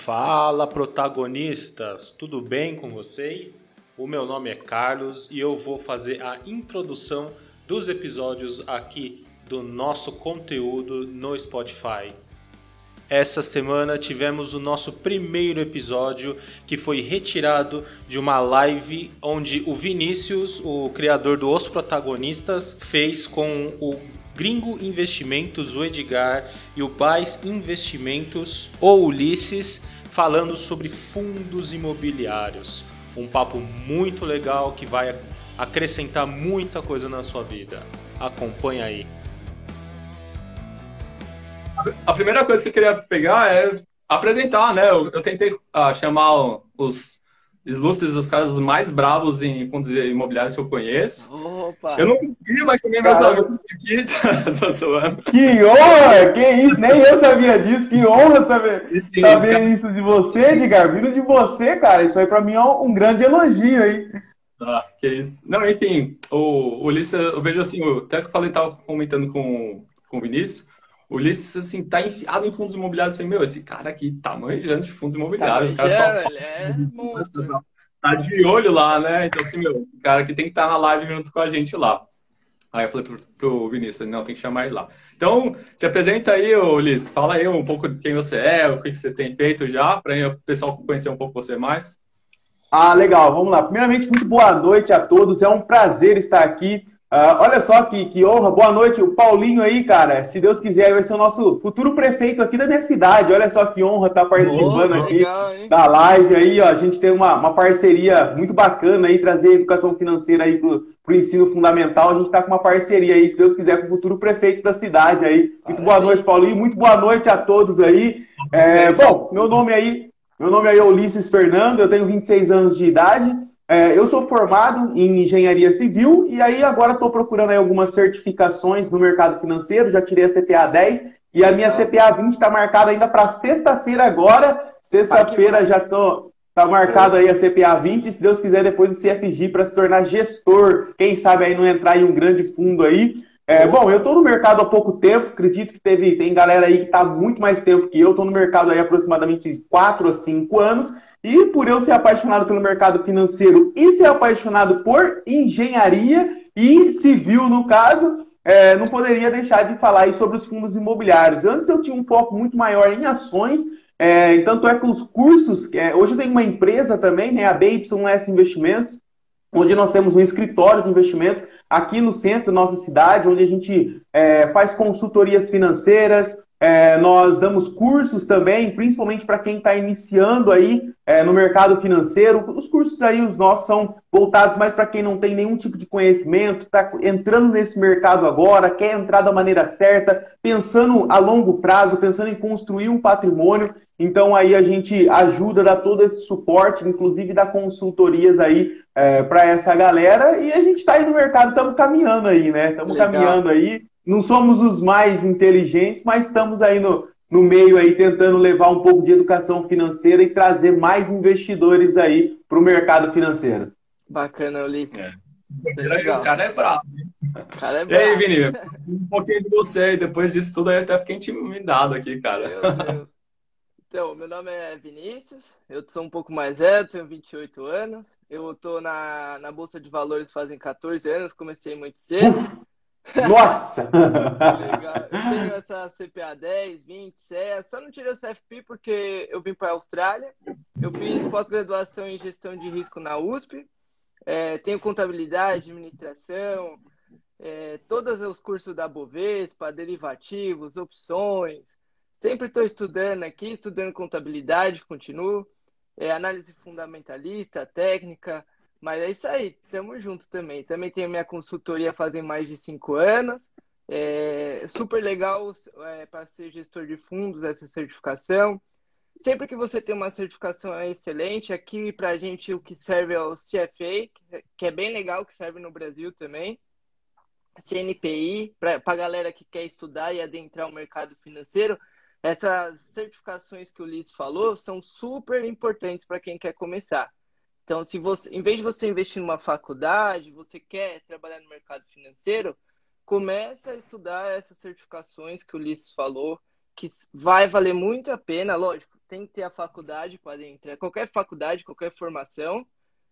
Fala protagonistas, tudo bem com vocês? O meu nome é Carlos e eu vou fazer a introdução dos episódios aqui do nosso conteúdo no Spotify. Essa semana tivemos o nosso primeiro episódio que foi retirado de uma live onde o Vinícius, o criador do Os Protagonistas, fez com o Gringo Investimentos, o Edgar e o Bais Investimentos, o Ulisses, falando sobre fundos imobiliários. Um papo muito legal que vai acrescentar muita coisa na sua vida. Acompanha aí. A primeira coisa que eu queria pegar é apresentar, né? Eu, eu tentei uh, chamar os ilustres, os caras mais bravos em fundos imobiliários que eu conheço. Opa. Eu não consegui, mas também meus amigos aqui tá. Que honra! Que isso? Nem eu sabia disso. Que honra saber, Sim, saber isso de você, Edgar. Vindo de você, cara. Isso aí pra mim é um, grande elogio aí. Ah, que isso. Não, enfim, o Ulisses, eu vejo assim, eu até que falei, tava comentando com, com o Vinícius, o Ulisses, assim, tá enfiado em fundos imobiliários. Eu falei, meu, esse cara aqui tá manjando de fundos imobiliários. Tá, cara só... é tá, tá de olho lá, né? Então, assim, meu, o cara que tem que estar tá na live junto com a gente lá. Aí eu falei pro, pro Vinícius, não, tem que chamar ele lá. Então, se apresenta aí, Ulisses. Fala aí um pouco de quem você é, o que você tem feito já, para o pessoal conhecer um pouco você mais. Ah, legal, vamos lá. Primeiramente, muito boa noite a todos. É um prazer estar aqui Uh, olha só que, que honra, boa noite, o Paulinho aí, cara. Se Deus quiser, vai ser o nosso futuro prefeito aqui da minha cidade. Olha só que honra estar tá participando oh, aqui legal, da live aí, ó. A gente tem uma, uma parceria muito bacana aí, trazer educação financeira aí pro, pro ensino fundamental. A gente tá com uma parceria aí, se Deus quiser, com o futuro prefeito da cidade aí. Muito boa noite, Paulinho. Muito boa noite a todos aí. É, bom, meu nome aí, meu nome aí é Ulisses Fernando, eu tenho 26 anos de idade. É, eu sou formado em engenharia civil e aí agora estou procurando algumas certificações no mercado financeiro. Já tirei a CPA 10 e a minha CPA 20 está marcada ainda para sexta-feira agora. Sexta-feira já estou. Tá marcado aí a CPA 20 e se Deus quiser depois o CFG para se tornar gestor. Quem sabe aí não entrar em um grande fundo aí. É, bom, eu estou no mercado há pouco tempo, acredito que teve, tem galera aí que está muito mais tempo que eu, estou no mercado aí aproximadamente 4 a 5 anos, e por eu ser apaixonado pelo mercado financeiro e ser apaixonado por engenharia e civil, no caso, é, não poderia deixar de falar sobre os fundos imobiliários. Antes eu tinha um foco muito maior em ações, é, tanto é que os cursos, é, hoje eu tenho uma empresa também, né, a BYS Investimentos, onde nós temos um escritório de investimentos aqui no centro da nossa cidade, onde a gente é, faz consultorias financeiras, é, nós damos cursos também, principalmente para quem está iniciando aí é, no mercado financeiro. Os cursos aí, os nossos, são voltados mais para quem não tem nenhum tipo de conhecimento, está entrando nesse mercado agora, quer entrar da maneira certa, pensando a longo prazo, pensando em construir um patrimônio. Então aí a gente ajuda, dá todo esse suporte, inclusive dá consultorias aí é, para essa galera. E a gente está aí no mercado, estamos caminhando aí, né? Estamos caminhando aí não somos os mais inteligentes, mas estamos aí no, no meio aí tentando levar um pouco de educação financeira e trazer mais investidores aí para o mercado financeiro. Bacana, Ulisses. É. O cara é bravo. O cara é bravo. E aí, Vini, um pouquinho de você, e depois disso tudo aí até fiquei intimidado aqui, cara. Então, meu nome é Vinícius, eu sou um pouco mais velho, tenho 28 anos. Eu estou na, na Bolsa de Valores fazem 14 anos, comecei muito cedo. Nossa! Legal. Eu tenho essa CPA 10, 20, CEA. Só não tirei o CFP porque eu vim para a Austrália. Eu fiz pós-graduação em gestão de risco na USP. É, tenho contabilidade, administração, é, todos os cursos da Bovespa, derivativos, opções. Sempre estou estudando aqui, estudando contabilidade, continuo. É, análise fundamentalista, técnica, mas é isso aí, estamos juntos também. Também tenho minha consultoria fazem mais de cinco anos. É super legal é, para ser gestor de fundos essa certificação. Sempre que você tem uma certificação é excelente. Aqui para a gente o que serve é o CFA, que é bem legal, que serve no Brasil também. CNPI, para a galera que quer estudar e adentrar o mercado financeiro. Essas certificações que o Liz falou são super importantes para quem quer começar. Então, se você, em vez de você investir numa faculdade, você quer trabalhar no mercado financeiro, começa a estudar essas certificações que o Ulisses falou, que vai valer muito a pena, lógico. tem que ter a faculdade para entrar. Qualquer faculdade, qualquer formação,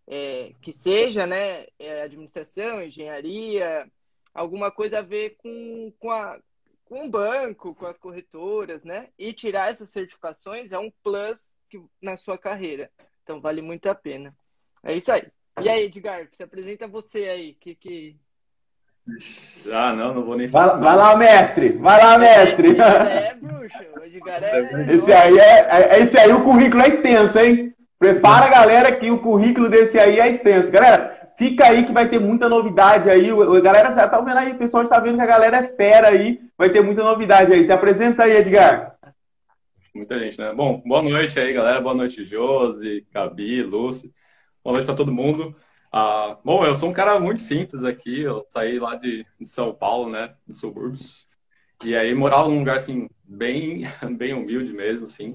é, que seja, né? É, administração, engenharia, alguma coisa a ver com, com, a, com o banco, com as corretoras, né? E tirar essas certificações é um plus que, na sua carreira. Então vale muito a pena. É isso aí. E aí, Edgar, se apresenta você aí. Que, que... Ah, não, não vou nem falar. Vai, vai lá, mestre! Vai lá, mestre! É, é bruxo. O Edgar é. Esse aí, é, é, esse aí o currículo é extenso, hein? Prepara a galera que o currículo desse aí é extenso. Galera, fica aí que vai ter muita novidade aí. A galera já tá vendo aí, o pessoal está vendo que a galera é fera aí. Vai ter muita novidade aí. Se apresenta aí, Edgar. Muita gente, né? Bom, boa noite aí, galera. Boa noite, Josi, Gabi, Lúcia. Boa noite para todo mundo. Ah, bom, eu sou um cara muito simples aqui. Eu saí lá de, de São Paulo, né, dos subúrbios. E aí morava num lugar assim bem, bem humilde mesmo, assim.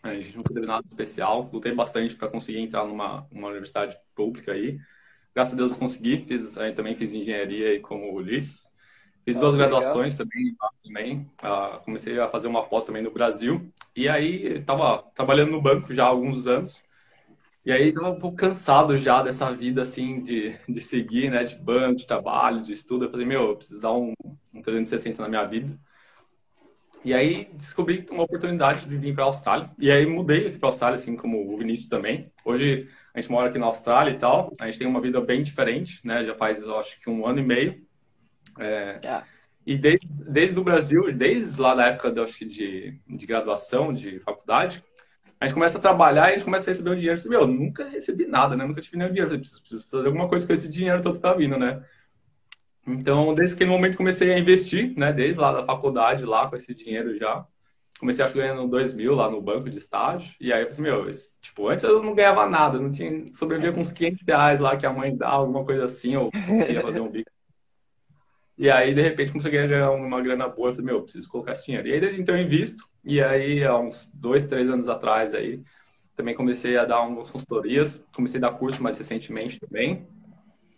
A gente não teve nada especial. Lutei bastante para conseguir entrar numa uma universidade pública aí. Graças a Deus consegui. Fiz, aí também fiz engenharia aí como Ulisses. Fiz duas graduações também. também. Ah, comecei a fazer uma pós também no Brasil. E aí estava trabalhando no banco já há alguns anos. E aí tava um pouco cansado já dessa vida assim de, de seguir, né, de banco, de trabalho, de estudo. Eu falei, meu, eu preciso dar um, um 360 na minha vida. E aí descobri uma oportunidade de vir para a Austrália. E aí mudei aqui para a Austrália, assim como o Vinícius também. Hoje a gente mora aqui na Austrália e tal. A gente tem uma vida bem diferente, né? Já faz, eu acho que um ano e meio. É, ah. E desde, desde o Brasil, desde lá da época de, acho que de, de graduação, de faculdade, a gente começa a trabalhar e a gente começa a receber um dinheiro. Meu, nunca recebi nada, né? Nunca tive nenhum dinheiro. Preciso, preciso fazer alguma coisa com esse dinheiro todo que tá vindo, né? Então, desde aquele momento comecei a investir, né? Desde lá da faculdade, lá com esse dinheiro já. Comecei, acho que ganhando 2 mil lá no banco de estágio. E aí eu pensei, meu, esse, tipo, antes eu não ganhava nada, não tinha, sobrevivia com uns 500 reais lá que a mãe dá, alguma coisa assim, ou conseguia fazer um bico. E aí, de repente, comecei a ganhar uma grana boa. Eu falei, meu, preciso colocar esse dinheiro. E aí, desde então, eu invisto. E aí, há uns dois, três anos atrás, aí, também comecei a dar algumas consultorias. Comecei a dar curso mais recentemente também.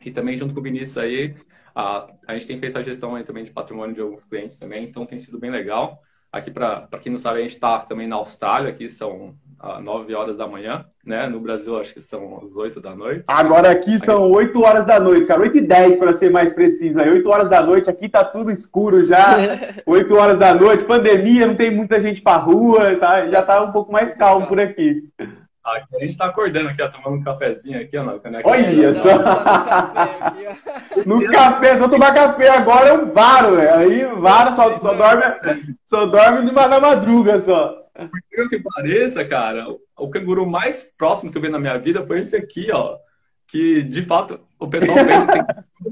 E também, junto com o Vinícius aí, a, a gente tem feito a gestão aí também de patrimônio de alguns clientes também. Então, tem sido bem legal. Aqui, para quem não sabe, a gente está também na Austrália. Aqui são 9 horas da manhã, né? No Brasil, acho que são as 8 da noite. Agora aqui são 8 horas da noite, cara. 8 e 10 para ser mais preciso. Aí 8 horas da noite, aqui tá tudo escuro já. 8 horas da noite, pandemia, não tem muita gente pra rua, tá? Já tá um pouco mais calmo por aqui. Aqui a gente tá acordando aqui, ó, tomando um cafezinho aqui, ó, na caneca. Olha só! No café, se eu tomar café agora, eu varo, velho. Aí varo, só, só dorme, só dorme de na madruga só. Por que pareça, cara, o canguru mais próximo que eu vi na minha vida foi esse aqui, ó. Que, de fato, o pessoal pensa que tem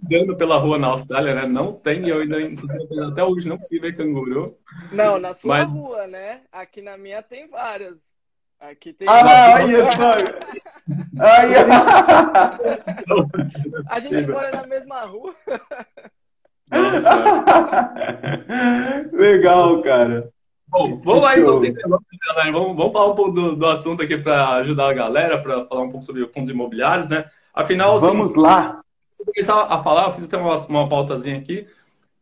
que andando pela rua na Austrália, né? Não tem, eu ainda, inclusive, até hoje não consegui ver canguru. Não, na sua mas... rua, né? Aqui na minha tem várias. Aqui tem. Ah, aí, aí, A gente mora na mesma rua. Nossa. Legal, cara. Bom, vamos lá então, sem galera. Vamos, vamos falar um pouco do, do assunto aqui para ajudar a galera, para falar um pouco sobre fundos imobiliários, né? Afinal, assim, vamos assim, lá. Vou começar a falar, eu fiz até uma, uma pautazinha aqui.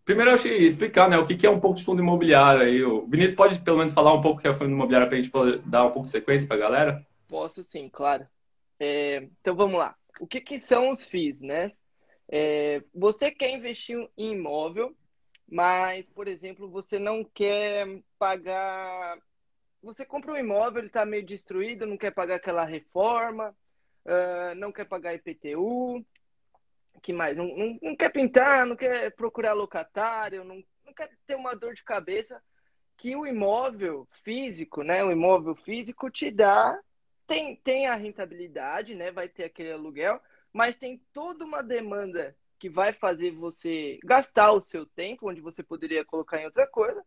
Primeiro, eu achei explicar né, o que é um pouco de fundo imobiliário. Aí. O Vinícius pode, pelo menos, falar um pouco o que é fundo imobiliário para a gente dar um pouco de sequência para a galera? Posso sim, claro. É, então, vamos lá. O que, que são os FIIs, né? É, você quer investir em imóvel, mas, por exemplo, você não quer pagar. Você compra um imóvel, ele está meio destruído, não quer pagar aquela reforma, uh, não quer pagar IPTU, que mais? Não, não, não, quer pintar, não quer procurar locatário, não, não quer ter uma dor de cabeça que o imóvel físico, né? O imóvel físico te dá, tem, tem a rentabilidade, né? Vai ter aquele aluguel, mas tem toda uma demanda que vai fazer você gastar o seu tempo, onde você poderia colocar em outra coisa,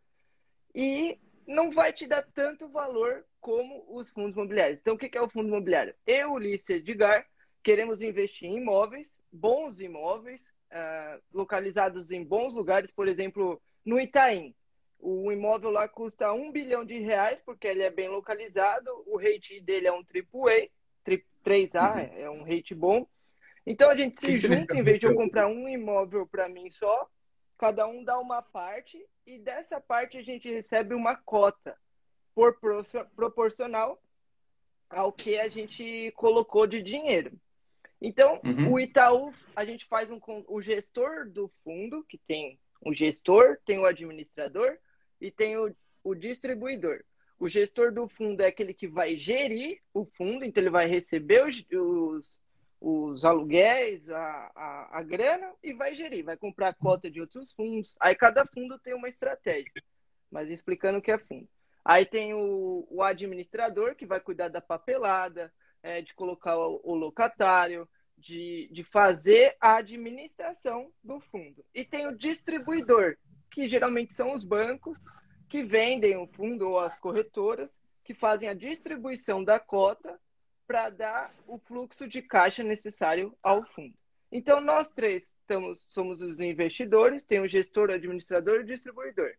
e não vai te dar tanto valor como os fundos imobiliários. Então, o que é o fundo imobiliário? Eu, Ulisses Edgar, queremos investir em imóveis, bons imóveis, uh, localizados em bons lugares, por exemplo, no Itaim. O imóvel lá custa um bilhão de reais, porque ele é bem localizado, o rate dele é um AAA, 3A, uhum. é um rate bom. Então a gente se junta, em vez de eu comprar um imóvel para mim só, cada um dá uma parte e dessa parte a gente recebe uma cota. proporcional ao que a gente colocou de dinheiro. Então, Uhum. o Itaú, a gente faz um, o gestor do fundo, que tem o gestor, tem o administrador e tem o, o distribuidor. O gestor do fundo é aquele que vai gerir o fundo, então ele vai receber os, os, os aluguéis, a, a, a grana e vai gerir, vai comprar cota de outros fundos. Aí cada fundo tem uma estratégia, mas explicando o que é fundo. Aí tem o, o administrador, que vai cuidar da papelada, é, de colocar o, o locatário, de, de fazer a administração do fundo. E tem o distribuidor, que geralmente são os bancos que vendem o fundo ou as corretoras, que fazem a distribuição da cota para dar o fluxo de caixa necessário ao fundo. Então, nós três estamos, somos os investidores, tem o gestor, o administrador e o distribuidor.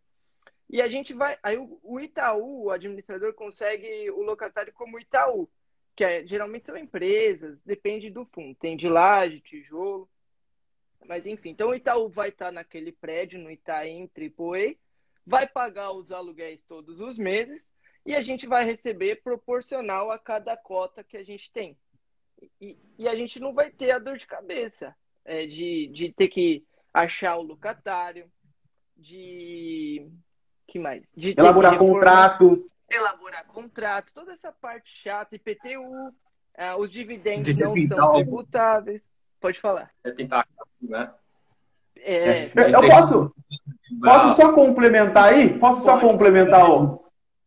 E a gente vai. Aí o, Itaú, o administrador, consegue o locatário como Itaú, que é, geralmente são empresas, depende do fundo. Tem de laje, tijolo. Mas enfim, então o Itaú vai estar naquele prédio, no Itaim Tripoei, vai pagar os aluguéis todos os meses e a gente vai receber proporcional a cada cota que a gente tem. E, e a gente não vai ter a dor de cabeça é, de, de ter que achar o locatário, de. que mais? De Elaborar reformar- contrato. Elaborar contratos, toda essa parte chata, IPTU, ah, os dividendos De não são tributáveis. Pode falar. É tentar, né? É, Eu, eu posso, posso só complementar aí? Posso só Pode. complementar o,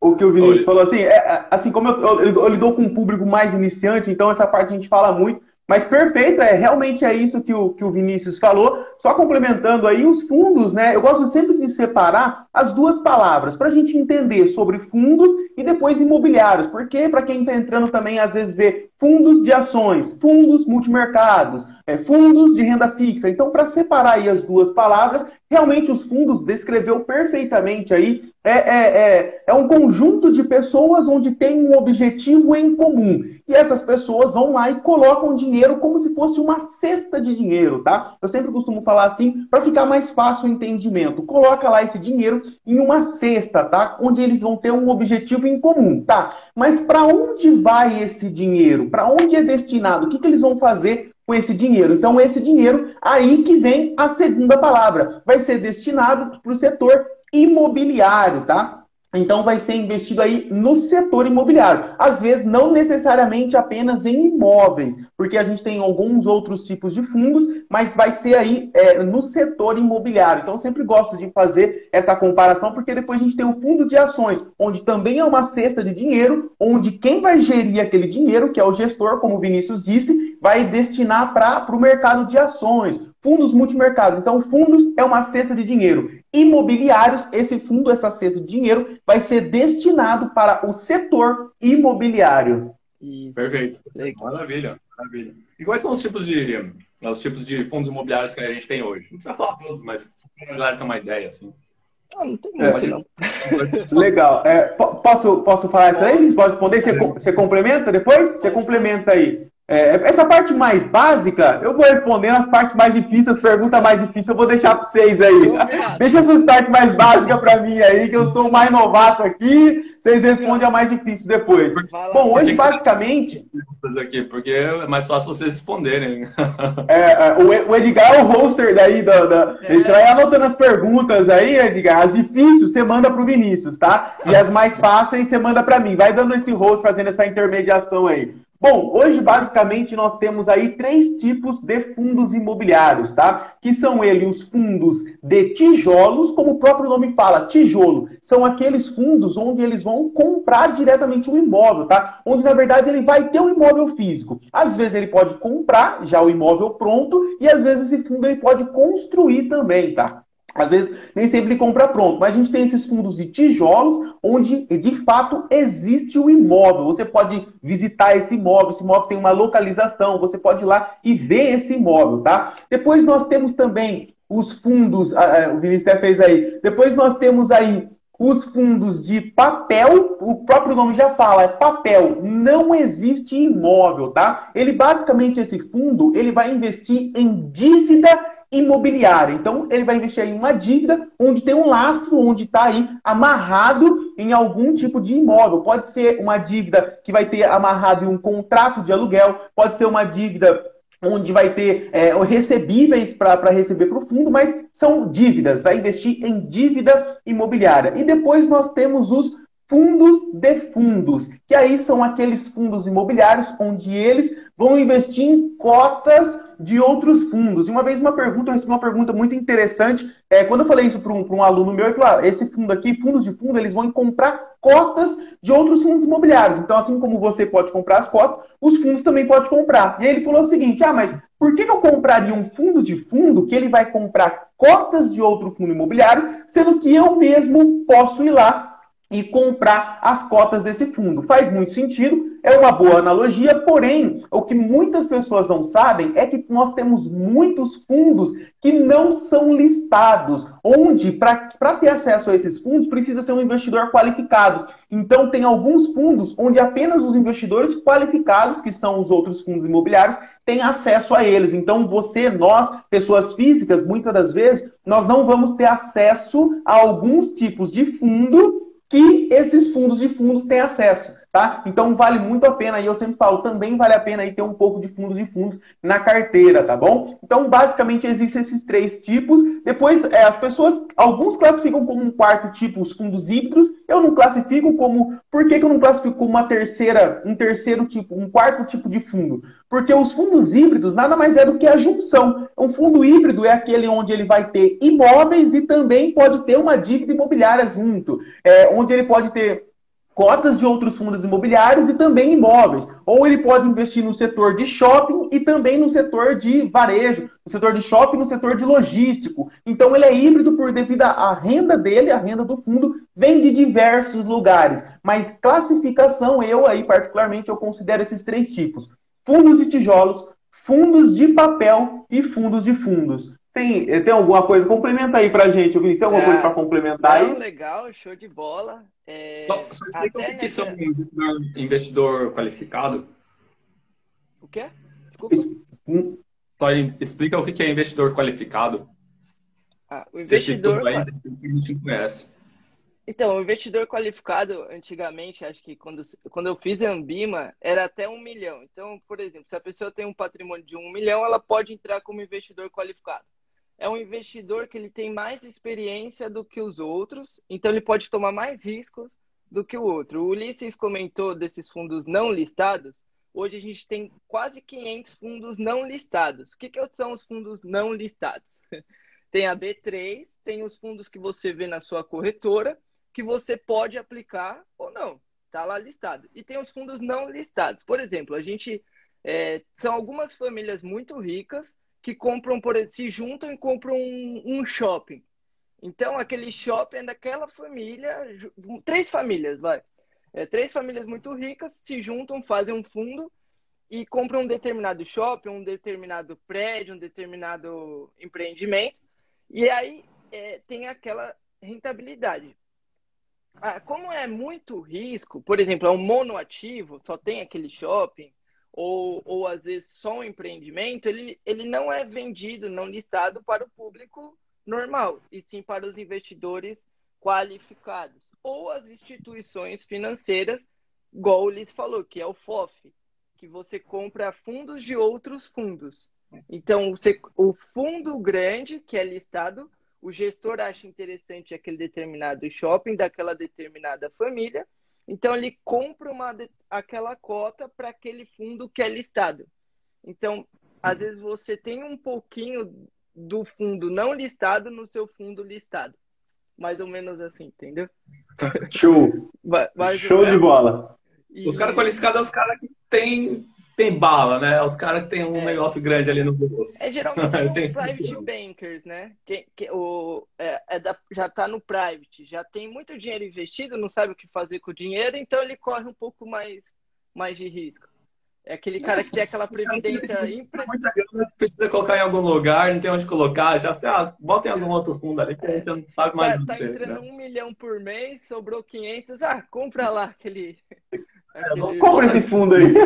o que o Vinícius Pode. falou? Assim, é, é, assim como eu, eu, eu lidou com um público mais iniciante, então essa parte a gente fala muito. Mas perfeito, é realmente é isso que o, que o Vinícius falou. Só complementando aí os fundos, né? Eu gosto sempre de separar as duas palavras para a gente entender sobre fundos e depois imobiliários. Porque para quem está entrando também às vezes vê fundos de ações, fundos multimercados, é, fundos de renda fixa. Então, para separar aí as duas palavras, realmente os fundos descreveu perfeitamente aí. É, é, é, é um conjunto de pessoas onde tem um objetivo em comum. E essas pessoas vão lá e colocam dinheiro como se fosse uma cesta de dinheiro, tá? Eu sempre costumo falar assim para ficar mais fácil o entendimento. Coloca lá esse dinheiro em uma cesta, tá? Onde eles vão ter um objetivo em comum, tá? Mas para onde vai esse dinheiro? Para onde é destinado? O que, que eles vão fazer com esse dinheiro? Então, esse dinheiro, aí que vem a segunda palavra. Vai ser destinado para o setor imobiliário, tá? Então vai ser investido aí no setor imobiliário. Às vezes não necessariamente apenas em imóveis, porque a gente tem alguns outros tipos de fundos, mas vai ser aí é, no setor imobiliário. Então eu sempre gosto de fazer essa comparação, porque depois a gente tem o fundo de ações, onde também é uma cesta de dinheiro, onde quem vai gerir aquele dinheiro, que é o gestor, como o Vinícius disse, vai destinar para o mercado de ações, fundos multimercados. Então, fundos é uma cesta de dinheiro. Imobiliários, esse fundo, essa cesta de dinheiro, vai ser destinado para o setor imobiliário. Perfeito. Maravilha, maravilha. E quais são os tipos de os tipos de fundos imobiliários que a gente tem hoje? Não precisa falar todos, mas só para a galera ter uma ideia, assim. ah, não tem É. muito, não. Legal. É, po- posso, posso falar isso aí? Pode responder? Você, você complementa depois? Você complementa aí. É, essa parte mais básica, eu vou respondendo as partes mais difíceis, as perguntas mais difíceis, eu vou deixar para vocês aí. Deixa essas partes mais básicas para mim aí, que eu sou o mais novato aqui. Vocês respondem a mais difícil depois. Bom, hoje basicamente, aqui, porque é mais fácil vocês responderem. é, é, o o Edgar é o hoster daí. Da, da... É. Você vai anotando as perguntas aí, Edgar. As difíceis você manda pro Vinícius, tá? E as mais fáceis você manda para mim. Vai dando esse host, fazendo essa intermediação aí. Bom, hoje basicamente nós temos aí três tipos de fundos imobiliários, tá? Que são eles os fundos de tijolos, como o próprio nome fala, tijolo. São aqueles fundos onde eles vão comprar diretamente um imóvel, tá? Onde na verdade ele vai ter um imóvel físico. Às vezes ele pode comprar já o imóvel pronto e às vezes esse fundo ele pode construir também, tá? Às vezes, nem sempre compra pronto, mas a gente tem esses fundos de tijolos, onde de fato existe o imóvel. Você pode visitar esse imóvel, esse imóvel tem uma localização, você pode ir lá e ver esse imóvel, tá? Depois nós temos também os fundos, ah, ah, o até fez aí. Depois nós temos aí os fundos de papel, o próprio nome já fala, é papel, não existe imóvel, tá? Ele basicamente esse fundo, ele vai investir em dívida imobiliária. Então, ele vai investir em uma dívida onde tem um lastro, onde está aí amarrado em algum tipo de imóvel. Pode ser uma dívida que vai ter amarrado em um contrato de aluguel, pode ser uma dívida onde vai ter é, recebíveis para receber para o fundo, mas são dívidas, vai investir em dívida imobiliária. E depois nós temos os fundos de fundos, que aí são aqueles fundos imobiliários onde eles vão investir em cotas de outros fundos. E uma vez uma pergunta, eu recebi uma pergunta muito interessante. É, quando eu falei isso para um, um, aluno meu, ele falou: ah, esse fundo aqui, fundos de fundo, eles vão comprar cotas de outros fundos imobiliários. Então, assim como você pode comprar as cotas, os fundos também podem comprar. E aí ele falou o seguinte: ah, mas por que, que eu compraria um fundo de fundo que ele vai comprar cotas de outro fundo imobiliário, sendo que eu mesmo posso ir lá e comprar as cotas desse fundo. Faz muito sentido, é uma boa analogia, porém, o que muitas pessoas não sabem é que nós temos muitos fundos que não são listados, onde, para ter acesso a esses fundos, precisa ser um investidor qualificado. Então, tem alguns fundos onde apenas os investidores qualificados, que são os outros fundos imobiliários, têm acesso a eles. Então, você, nós, pessoas físicas, muitas das vezes, nós não vamos ter acesso a alguns tipos de fundo que esses fundos de fundos têm acesso tá? Então vale muito a pena, e eu sempre falo, também vale a pena aí ter um pouco de fundos e fundos na carteira, tá bom? Então basicamente existem esses três tipos. Depois é, as pessoas, alguns classificam como um quarto tipo os fundos híbridos. Eu não classifico como, por que, que eu não classifico como uma terceira, um terceiro tipo, um quarto tipo de fundo? Porque os fundos híbridos nada mais é do que a junção. Um fundo híbrido é aquele onde ele vai ter imóveis e também pode ter uma dívida imobiliária junto, é, onde ele pode ter cotas de outros fundos imobiliários e também imóveis. Ou ele pode investir no setor de shopping e também no setor de varejo, no setor de shopping, no setor de logístico. Então ele é híbrido por devido à renda dele, a renda do fundo vem de diversos lugares. Mas classificação, eu aí particularmente eu considero esses três tipos: fundos de tijolos, fundos de papel e fundos de fundos. Tem, tem alguma coisa? Complementa aí pra gente, Vinícius. Tem alguma é, coisa para complementar aí? Legal, show de bola. É... Só, só explica o que, que são investidor, investidor qualificado. O quê? Desculpa. Só explica o que é investidor qualificado. Ah, o investidor. Aí. Então, o investidor qualificado, antigamente, acho que quando, quando eu fiz a Ambima, era até um milhão. Então, por exemplo, se a pessoa tem um patrimônio de um milhão, ela pode entrar como investidor qualificado é um investidor que ele tem mais experiência do que os outros, então ele pode tomar mais riscos do que o outro. O Ulisses comentou desses fundos não listados. Hoje a gente tem quase 500 fundos não listados. O que, que são os fundos não listados? tem a B3, tem os fundos que você vê na sua corretora, que você pode aplicar ou não. Está lá listado. E tem os fundos não listados. Por exemplo, a gente é, são algumas famílias muito ricas que compram, por se juntam e compram um, um shopping. Então, aquele shopping é daquela família, três famílias, vai. É, três famílias muito ricas se juntam, fazem um fundo e compram um determinado shopping, um determinado prédio, um determinado empreendimento. E aí é, tem aquela rentabilidade. Ah, como é muito risco, por exemplo, é um monoativo, só tem aquele shopping, ou, ou às vezes só um empreendimento, ele, ele não é vendido, não listado para o público normal, e sim para os investidores qualificados. Ou as instituições financeiras, igual o Liz falou, que é o FOF, que você compra fundos de outros fundos. Então, você, o fundo grande, que é listado, o gestor acha interessante aquele determinado shopping daquela determinada família, então ele compra uma, aquela cota para aquele fundo que é listado. Então, às vezes você tem um pouquinho do fundo não listado no seu fundo listado. Mais ou menos assim, entendeu? Show! Show de bola! E... Os caras qualificados são os caras que têm tem bala, né? Os caras que tem um é. negócio grande ali no bolso. É geralmente os private bankers, né? Que, que, o, é, é da, já tá no private, já tem muito dinheiro investido, não sabe o que fazer com o dinheiro, então ele corre um pouco mais, mais de risco. É aquele cara que tem aquela previdência. Muita grana precisa colocar em algum lugar, não tem onde colocar, já sei, ah, bota em algum outro fundo ali que a gente não sabe mais tá, tá entrando né? um milhão por mês, sobrou 500, ah, compra lá aquele Aquele... Compra esse fundo aí.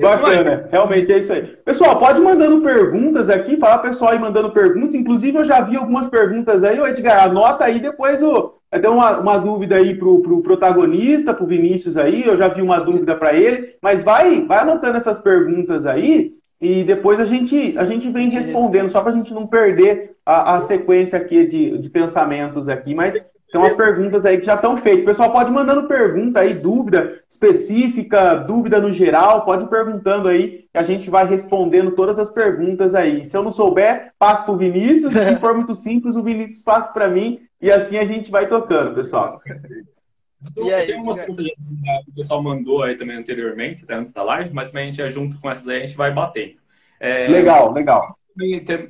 Bacana, realmente é isso aí. Pessoal, pode mandando perguntas aqui, fala pessoal aí mandando perguntas. Inclusive, eu já vi algumas perguntas aí. Ô, Edgar, anota aí depois o. Deu uma, uma dúvida aí pro, pro protagonista, pro Vinícius aí. Eu já vi uma dúvida para ele. Mas vai, vai anotando essas perguntas aí. E depois a gente, a gente vem respondendo, só para a gente não perder a, a sequência aqui de, de pensamentos aqui. Mas tem umas perguntas aí que já estão feitas. O pessoal pode mandando pergunta aí, dúvida específica, dúvida no geral, pode ir perguntando aí, que a gente vai respondendo todas as perguntas aí. Se eu não souber, passo para o Vinícius. Se for muito simples, o Vinícius passa para mim. E assim a gente vai tocando, pessoal. Aí, tem umas perguntas que o pessoal mandou aí também anteriormente, até antes da live, mas também a gente, junto com essas aí, a gente vai batendo. É, legal, legal.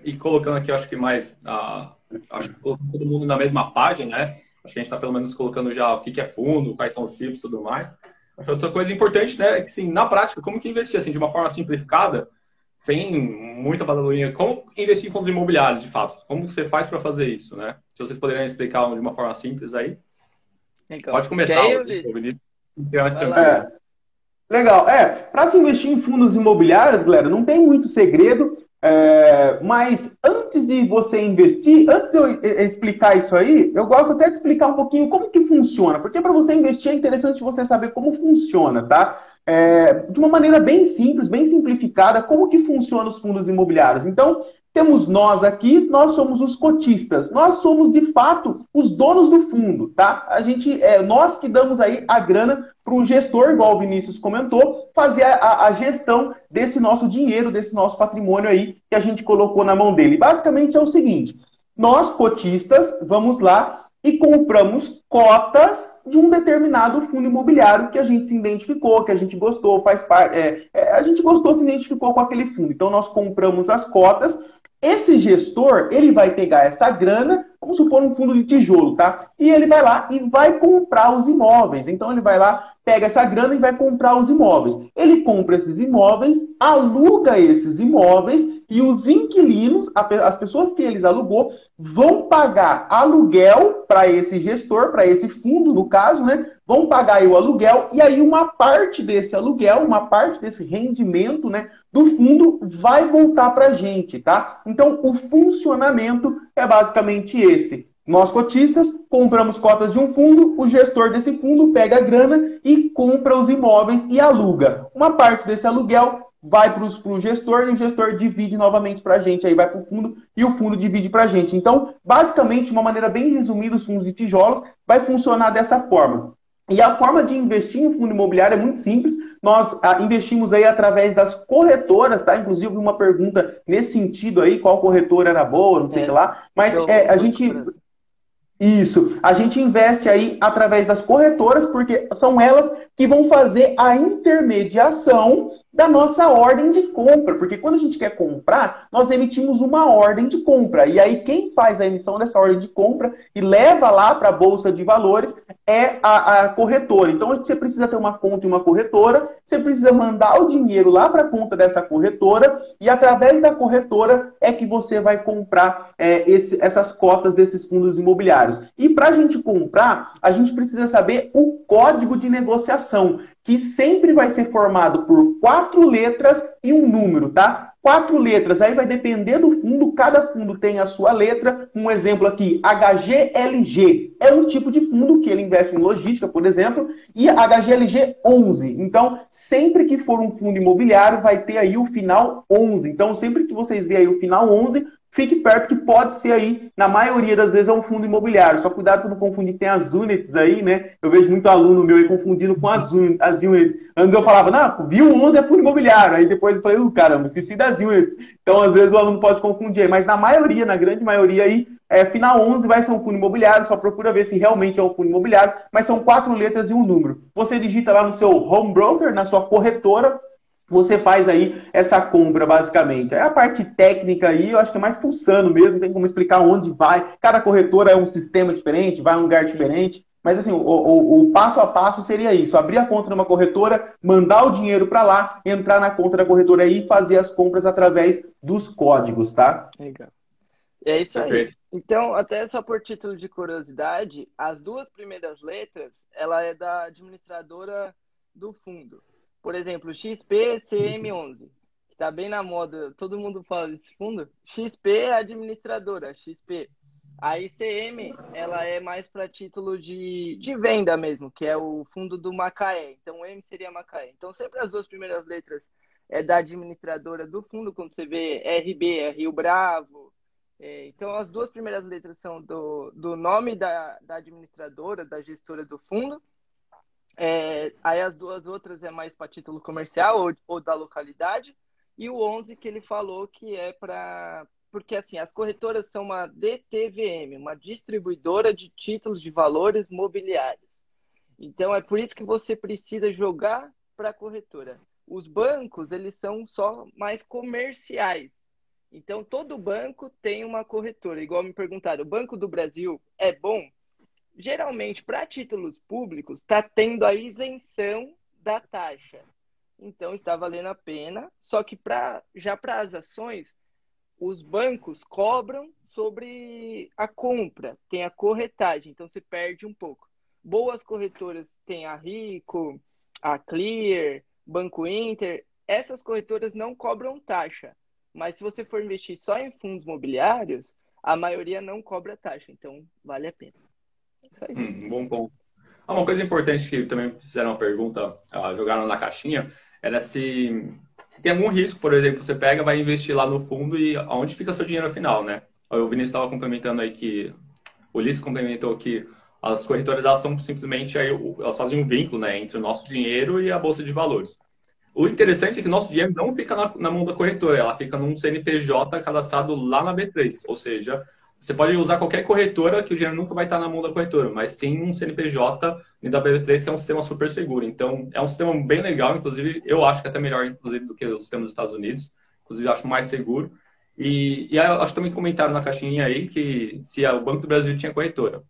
E, colocando aqui, acho que mais, uh, acho que colocando todo mundo na mesma página, né? Acho que a gente está pelo menos colocando já o que é fundo, quais são os tipos e tudo mais. Acho que outra coisa importante, né, é que, assim, na prática, como que investir, assim, de uma forma simplificada, sem muita badaluinha, como investir em fundos imobiliários, de fato? Como você faz para fazer isso, né? Se vocês poderiam explicar de uma forma simples aí. Legal. Pode começar, Vinícius. É. Legal. É, para se investir em fundos imobiliários, galera, não tem muito segredo. É, mas antes de você investir, antes de eu explicar isso aí, eu gosto até de explicar um pouquinho como que funciona, porque para você investir é interessante você saber como funciona, tá? É, de uma maneira bem simples, bem simplificada, como que funcionam os fundos imobiliários. Então, temos nós aqui, nós somos os cotistas. Nós somos, de fato, os donos do fundo, tá? A gente, é nós que damos aí a grana para o gestor, igual o Vinícius comentou, fazer a, a, gestão desse nosso dinheiro, desse nosso patrimônio aí que a gente colocou na mão dele. Basicamente é o seguinte: nós, cotistas, vamos lá e compramos cotas de um determinado fundo imobiliário que a gente se identificou, que a gente gostou, faz parte. É, é, a gente gostou, se identificou com aquele fundo. Então nós compramos as cotas esse gestor, ele vai pegar essa grana, vamos supor um fundo de tijolo, tá? E ele vai lá e vai comprar os imóveis. Então ele vai lá, pega essa grana e vai comprar os imóveis. Ele compra esses imóveis, aluga esses imóveis e os inquilinos, as pessoas que eles alugou, vão pagar aluguel para esse gestor, para esse fundo, no caso, né? Vão pagar o aluguel e aí uma parte desse aluguel, uma parte desse rendimento, né, do fundo vai voltar para a gente, tá? Então, o funcionamento é basicamente esse. Nós, cotistas, compramos cotas de um fundo, o gestor desse fundo pega a grana e compra os imóveis e aluga. Uma parte desse aluguel vai para o gestor e o gestor divide novamente para a gente, aí vai para o fundo e o fundo divide para a gente. Então, basicamente, de uma maneira bem resumida, os fundos de tijolos vai funcionar dessa forma. E a forma de investir em fundo imobiliário é muito simples. Nós ah, investimos aí através das corretoras, tá? Inclusive uma pergunta nesse sentido aí, qual corretora era boa, não sei o é, que lá. Mas é, a gente isso. A gente investe aí através das corretoras, porque são elas que vão fazer a intermediação da nossa ordem de compra, porque quando a gente quer comprar, nós emitimos uma ordem de compra. E aí quem faz a emissão dessa ordem de compra e leva lá para a bolsa de valores é a, a, corretora. Então você precisa ter uma conta em uma corretora, você precisa mandar o dinheiro lá para a conta dessa corretora e através da corretora é que você vai comprar é, esse, essas cotas desses fundos imobiliários. E para a gente comprar, a gente precisa saber o código de negociação que sempre vai ser formado por quatro letras e um número, tá? Quatro letras, aí vai depender do fundo, cada fundo tem a sua letra. Um exemplo aqui, HGLG, é um tipo de fundo que ele investe em logística, por exemplo, e HGLG 11. Então, sempre que for um fundo imobiliário, vai ter aí o final 11. Então, sempre que vocês verem aí o final 11, Fique esperto que pode ser aí, na maioria das vezes, é um fundo imobiliário. Só cuidado para não confundir, tem as units aí, né? Eu vejo muito aluno meu aí confundindo com as, un as units. Antes eu falava, não, viu 11 é fundo imobiliário. Aí depois eu falei, uh, caramba, esqueci das units. Então, às vezes, o aluno pode confundir. Mas na maioria, na grande maioria aí, é, final 11 vai ser um fundo imobiliário. Só procura ver se realmente é um fundo imobiliário. Mas são quatro letras e um número. Você digita lá no seu home broker, na sua corretora, você faz aí essa compra, basicamente. Aí a parte técnica aí, eu acho que é mais pulsando mesmo, tem como explicar onde vai. Cada corretora é um sistema diferente, vai a um lugar diferente. Mas assim, o, o, o, passo a passo seria isso: abrir a conta numa corretora, mandar o dinheiro para lá, entrar na conta da corretora aí e fazer as compras através dos códigos, tá? Legal. É isso aí. Então, até só por título de curiosidade, as duas primeiras letras, ela é da administradora do fundo. Por exemplo, XPCM11, que está bem na moda, todo mundo fala desse fundo. XP é administradora, XP. A ICM, ela é mais para título de, de venda mesmo, que é o fundo do Macaé. Então, o M seria Macaé. Então, sempre as duas primeiras letras é da administradora do fundo, quando você vê RB, é Rio Bravo. É, então, as duas primeiras letras são do, do nome da, da administradora, da gestora do fundo. É, aí as duas outras é mais para título comercial ou, ou da localidade. E o 11 que ele falou que é para porque assim, as corretoras são uma DTVM, uma distribuidora de títulos de valores mobiliários. Então é por isso que você precisa jogar para a corretora. Os bancos, eles são só mais comerciais. Então todo banco tem uma corretora. Igual me perguntaram, o Banco do Brasil é bom? Geralmente, para títulos públicos, está tendo a isenção da taxa. Então está valendo a pena. Só que pra, já para as ações, os bancos cobram sobre a compra, tem a corretagem, então você perde um pouco. Boas corretoras tem a Rico, a Clear, Banco Inter, essas corretoras não cobram taxa, mas se você for investir só em fundos imobiliários, a maioria não cobra taxa, então vale a pena. Hum, bom ponto. Ah, uma coisa importante que também fizeram uma pergunta, uh, jogaram na caixinha, era se, se tem algum risco, por exemplo, você pega, vai investir lá no fundo e aonde fica seu dinheiro final, né? O Vinícius estava complementando aí que o Ulisses complementou que as corretoras elas são simplesmente aí, elas fazem um vínculo né, entre o nosso dinheiro e a bolsa de valores. O interessante é que o nosso dinheiro não fica na, na mão da corretora, ela fica num CNPJ cadastrado lá na B3, ou seja, você pode usar qualquer corretora que o dinheiro nunca vai estar na mão da corretora, mas sim um CNPJ da BB3 que é um sistema super seguro. Então, é um sistema bem legal, inclusive eu acho que é até melhor inclusive do que o sistema dos Estados Unidos. Inclusive, acho mais seguro. E, e acho que também comentaram na caixinha aí que se o Banco do Brasil tinha corretora.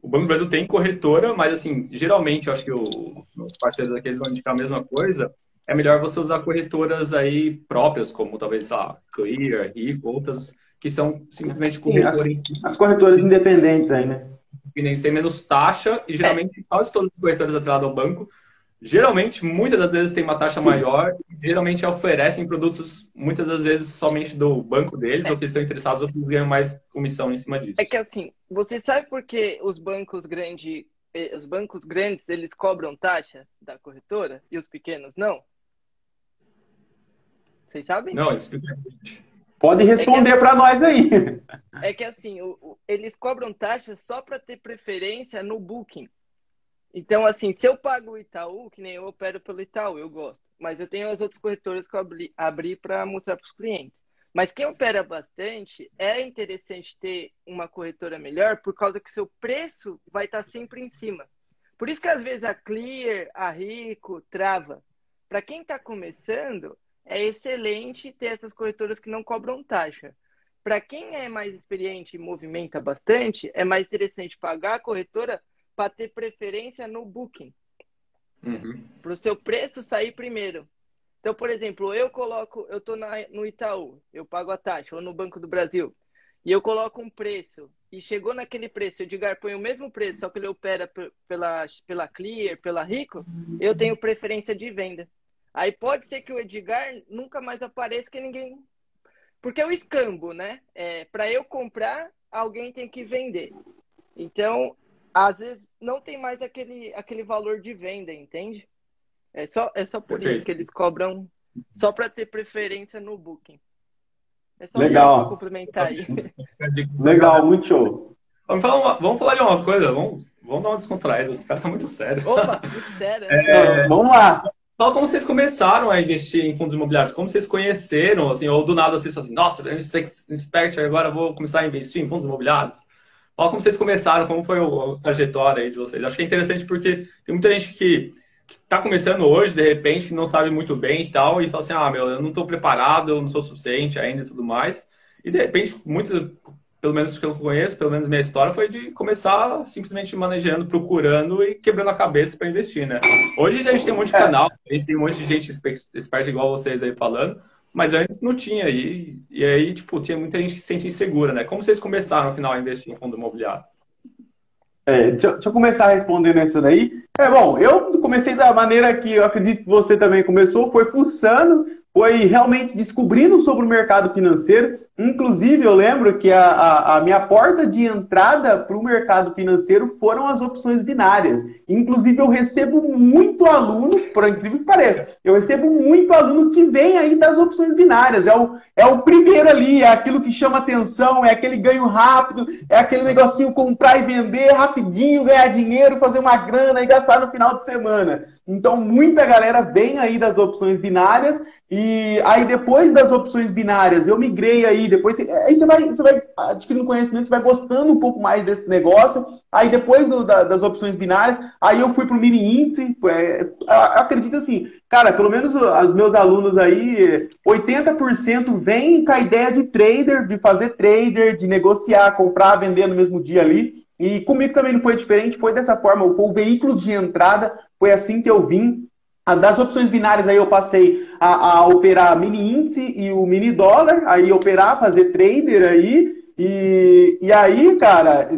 O Banco do Brasil tem corretora, mas assim, geralmente eu acho que os parceiros aqui vão indicar a mesma coisa. É melhor você usar corretoras aí próprias, como talvez a Clear, Rico, outras que são simplesmente corretoras. As, as, corretoras independentes aí, né? Independentes têm menos taxa e geralmente é. quase todas as corretoras atreladas ao banco, geralmente, muitas das vezes tem uma taxa Sim. maior e geralmente oferecem produtos, muitas das vezes, somente do banco deles, é. ou que estão interessados, outros ganham mais comissão em cima disso. É que assim, você sabe por que os bancos grandes, eh, os bancos grandes, eles cobram taxa da corretora e os pequenos não? Vocês sabem? Não, explica. Pode responder é para nós aí. É que assim, o, o, eles cobram taxa só para ter preferência no Booking. Então, assim, se eu pago o Itaú, que nem eu opero pelo Itaú, eu gosto. Mas eu tenho as outras corretoras que eu abri, abri para mostrar para os clientes. Mas quem opera bastante, é interessante ter uma corretora melhor por causa que seu preço vai estar tá sempre em cima. Por isso que às vezes a Clear, a Rico, trava. Para quem está começando, é excelente ter essas corretoras que não cobram taxa. Para quem é mais experiente e movimenta bastante, é mais interessante pagar a corretora para ter preferência no booking. Uhum. Para o seu preço sair primeiro. Então, por exemplo, eu coloco, eu estou no Itaú, eu pago a taxa, ou no Banco do Brasil, e eu coloco um preço, e chegou naquele preço, o Edgar põe o mesmo preço, só que ele opera pela, pela Clear, pela Rico, eu tenho preferência de venda. Aí pode ser que o Edgar nunca mais apareça que ninguém. Porque é o escambo, né? É, para eu comprar, alguém tem que vender. Então, às vezes, não tem mais aquele, aquele valor de venda, entende? É só, é só por Perfeito. isso que eles cobram só para ter preferência no booking. É só Legal. complementar aí. Legal, muito show. Vamos falar, uma, vamos falar de uma coisa, vamos, vamos dar uma descontraída, os caras estão muito sérios. Opa, muito sério. É, vamos lá. Fala como vocês começaram a investir em fundos imobiliários, como vocês conheceram, assim, ou do nada vocês falam assim, nossa, eu expert, agora vou começar a investir em fundos imobiliários. Fala como vocês começaram, como foi a trajetória aí de vocês. Acho que é interessante porque tem muita gente que está começando hoje, de repente, que não sabe muito bem e tal, e fala assim, ah, meu, eu não estou preparado, eu não sou suficiente ainda e tudo mais. E de repente, muitos pelo menos que eu conheço, pelo menos minha história, foi de começar simplesmente manejando, procurando e quebrando a cabeça para investir, né? Hoje a gente tem um monte de é. canal, a gente tem um monte de gente esperta igual vocês aí falando, Mas antes não tinha. E, e aí, tipo, tinha muita gente que se sentia insegura, né? Como vocês começaram, afinal, a investir em fundo imobiliário? É, deixa, deixa, eu começar respondendo isso daí. É bom, eu comecei da maneira que eu acredito que você também começou, foi fuçando, foi realmente descobrindo sobre o mercado financeiro. Inclusive, eu lembro que a, a, a minha porta de entrada para o mercado financeiro foram as opções binárias. Inclusive, eu recebo muito aluno, por incrível que pareça, eu recebo muito aluno que vem aí das opções binárias. É o, é o primeiro ali, é aquilo que chama atenção, é aquele ganho rápido, é aquele negocinho comprar e vender rapidinho, ganhar dinheiro, fazer uma grana e gastar no final de semana. Então, muita galera vem aí das opções binárias e aí depois das opções binárias, eu migrei aí, depois aí você vai, você vai adquirindo conhecimento, você vai gostando um pouco mais desse negócio. Aí depois do, da, das opções binárias, aí eu fui para o mini índice. É, acredito assim, cara, pelo menos os meus alunos aí, 80% vem com a ideia de trader, de fazer trader, de negociar, comprar, vender no mesmo dia ali. E comigo também não foi diferente, foi dessa forma, foi o veículo de entrada, foi assim que eu vim. Das opções binárias aí eu passei a, a, operar mini índice e o mini dólar, aí operar, fazer trader aí, e, e aí, cara,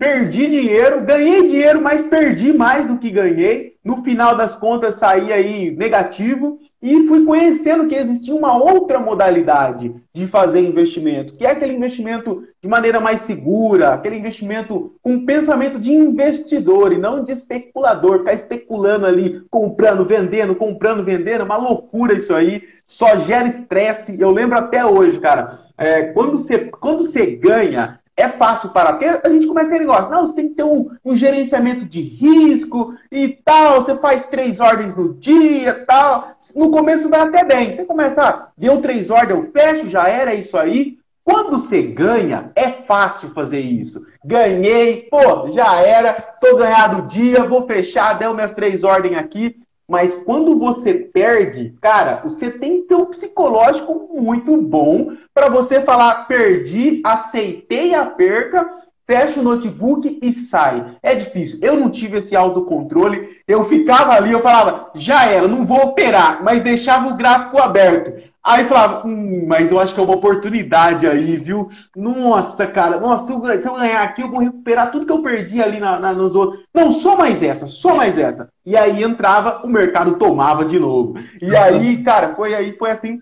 perdi dinheiro, ganhei dinheiro, mas perdi mais do que ganhei. No final das contas, saí aí negativo e fui conhecendo que existia uma outra modalidade de fazer investimento, que é aquele investimento de maneira mais segura, aquele investimento com pensamento de investidor e não de especulador, ficar especulando ali, comprando, vendendo, comprando, vendendo, é uma loucura isso aí, só gera estresse. Eu lembro até hoje, cara, é, quando, você, quando você ganha, é fácil parar, porque a gente começa aquele negócio, não, você tem que ter um, um, gerenciamento de risco e tal, você faz três ordens no dia tal. No começo vai até bem. Você começa, ah, deu três ordens, eu fecho, já era isso aí. Quando você ganha, é fácil fazer isso. Ganhei, pô, já era, tô ganhado o dia, vou fechar, deu minhas três ordens aqui. Mas quando você perde, cara, você tem que ter um psicológico muito bom para você falar: perdi, aceitei a perca, fecha o notebook e sai. É difícil. Eu não tive esse autocontrole. Eu ficava ali, eu falava, já era, não vou operar, mas deixava o gráfico aberto. Aí falava, hum, mas eu acho que é uma oportunidade aí, viu? Nossa, cara, nossa, se eu, se eu ganhar aqui, eu vou recuperar tudo que eu perdi ali na, na, nos outros. Não, só mais essa, só mais essa. E aí entrava, o mercado tomava de novo. E aí, cara, foi aí, foi assim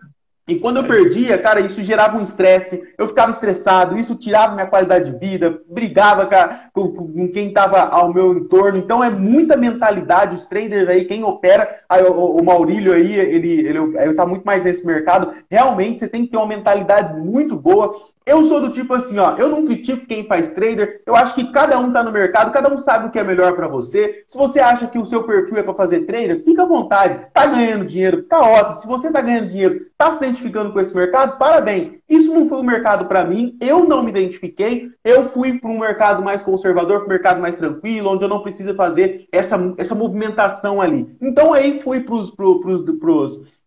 e quando eu perdia, cara, isso gerava um estresse, eu ficava estressado, isso tirava minha qualidade de vida, brigava com, com quem estava ao meu entorno. Então é muita mentalidade, os traders aí, quem opera, aí, o, o, Maurílio aí, ele, ele, ele tá muito mais nesse mercado. Realmente você tem que ter uma mentalidade muito boa. Eu sou do tipo assim, ó, eu não critico quem faz trader. Eu acho que cada um tá no mercado, cada um sabe o que é melhor para você. Se você acha que o seu perfil é para fazer trader, fica à vontade. Tá ganhando dinheiro, tá ótimo. Se você tá ganhando dinheiro, tá se identificando com esse mercado, parabéns. Isso não foi um mercado para mim, eu não me identifiquei. Eu fui para um mercado mais conservador, para um mercado mais tranquilo, onde eu não preciso fazer essa, essa movimentação ali. Então aí fui para os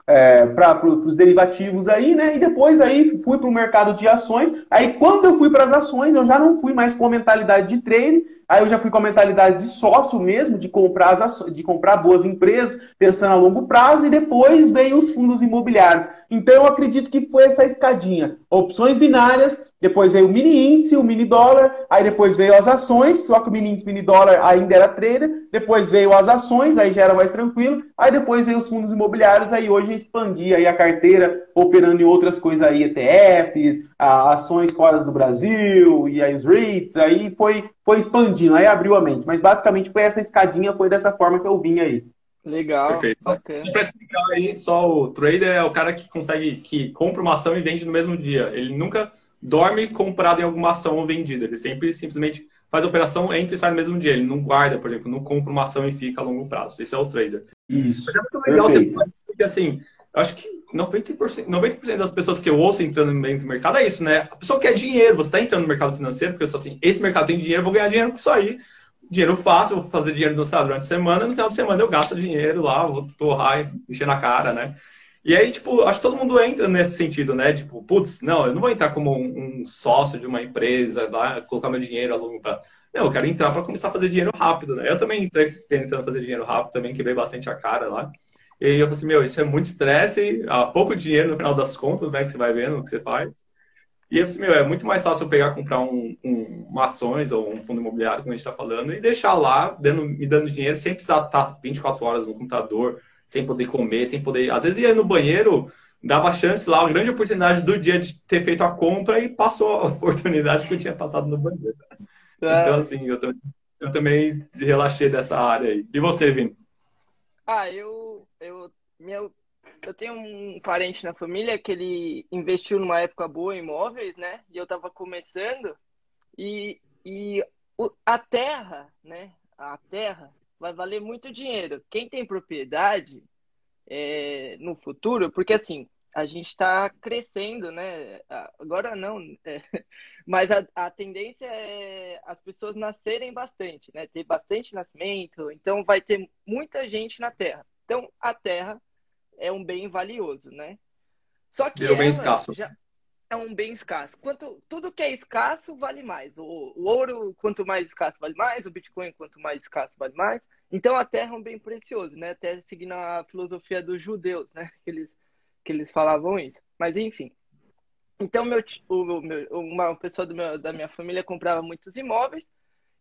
é, para os derivativos aí, né? E depois aí fui para o mercado de ações. Aí quando eu fui para as ações, eu já não fui mais com a mentalidade de trade, aí eu já fui com a mentalidade de sócio mesmo, de comprar, ações, de comprar boas empresas, pensando a longo prazo, e depois veio os fundos imobiliários. Então eu acredito que foi essa escadinha. Opções binárias, depois veio o mini índice, o mini dólar, aí depois veio as ações, só que o mini índice, mini dólar ainda era trader, depois veio as ações, aí já era mais tranquilo, aí depois veio os fundos imobiliários, aí hoje expandi aí a carteira, operando em outras coisas aí, ETFs, ações fora do Brasil, e aí os REITs, aí foi, foi expandindo, aí abriu a mente. Mas basicamente foi essa escadinha, foi dessa forma que eu vim aí. Legal. Perfeito. Só, só para explicar aí, só o trader é o cara que consegue, que compra uma ação e vende no mesmo dia. Ele nunca dorme comprado em alguma ação ou vendida. Ele sempre simplesmente faz a operação, entra e sai no mesmo dia. Ele não guarda, por exemplo, não compra uma ação e fica a longo prazo. Esse é o trader. Isso. Mas é muito legal Perfeito. você porque assim, eu acho que 90%, 90 das pessoas que eu ouço entrando no mercado é isso, né? A pessoa quer dinheiro, você está entrando no mercado financeiro, porque você assim, esse mercado tem dinheiro, eu vou ganhar dinheiro com isso aí. Dinheiro fácil, vou fazer dinheiro no, durante a semana, no final de semana eu gasto dinheiro lá, vou torrar e encher na cara, né? E aí, tipo, acho que todo mundo entra nesse sentido, né? Tipo, putz, não, eu não vou entrar como um, um sócio de uma empresa, lá, colocar meu dinheiro a longo prazo. Não, eu quero entrar para começar a fazer dinheiro rápido, né? Eu também entrei tentando fazer dinheiro rápido, também quebrei bastante a cara lá. E aí eu falei assim, meu, isso é muito estresse, há pouco dinheiro no final das contas, né, que você vai vendo o que você faz. E eu falei assim, meu, é muito mais fácil eu pegar, comprar um, um, uma ações ou um fundo imobiliário, como a gente está falando, e deixar lá, dando, me dando dinheiro, sem precisar estar 24 horas no computador, sem poder comer, sem poder... Às vezes ia no banheiro, dava chance lá, uma grande oportunidade do dia de ter feito a compra e passou a oportunidade que eu tinha passado no banheiro. É. Então, assim, eu, eu também relaxei dessa área aí. E você, Vini? Ah, eu, eu, meu, eu tenho um parente na família que ele investiu numa época boa em imóveis, né? E eu tava começando e, e a terra, né? A terra vai valer muito dinheiro. Quem tem propriedade é, no futuro, porque assim, a gente está crescendo, né? Agora não, é, mas a, a, tendência é as pessoas nascerem bastante, né? Ter bastante nascimento, então vai ter muita gente na Terra. Então a Terra é um bem valioso, né? Só que é um bem escasso. É um bem escasso. Quanto tudo que é escasso vale mais. O, o ouro quanto mais escasso vale mais, o Bitcoin quanto mais escasso vale mais. Então a Terra é um bem precioso, né? Até seguindo a filosofia dos judeus, né? Eles que eles falavam isso. Mas enfim. Então, meu, o, meu, uma pessoa meu, da minha família comprava muitos imóveis,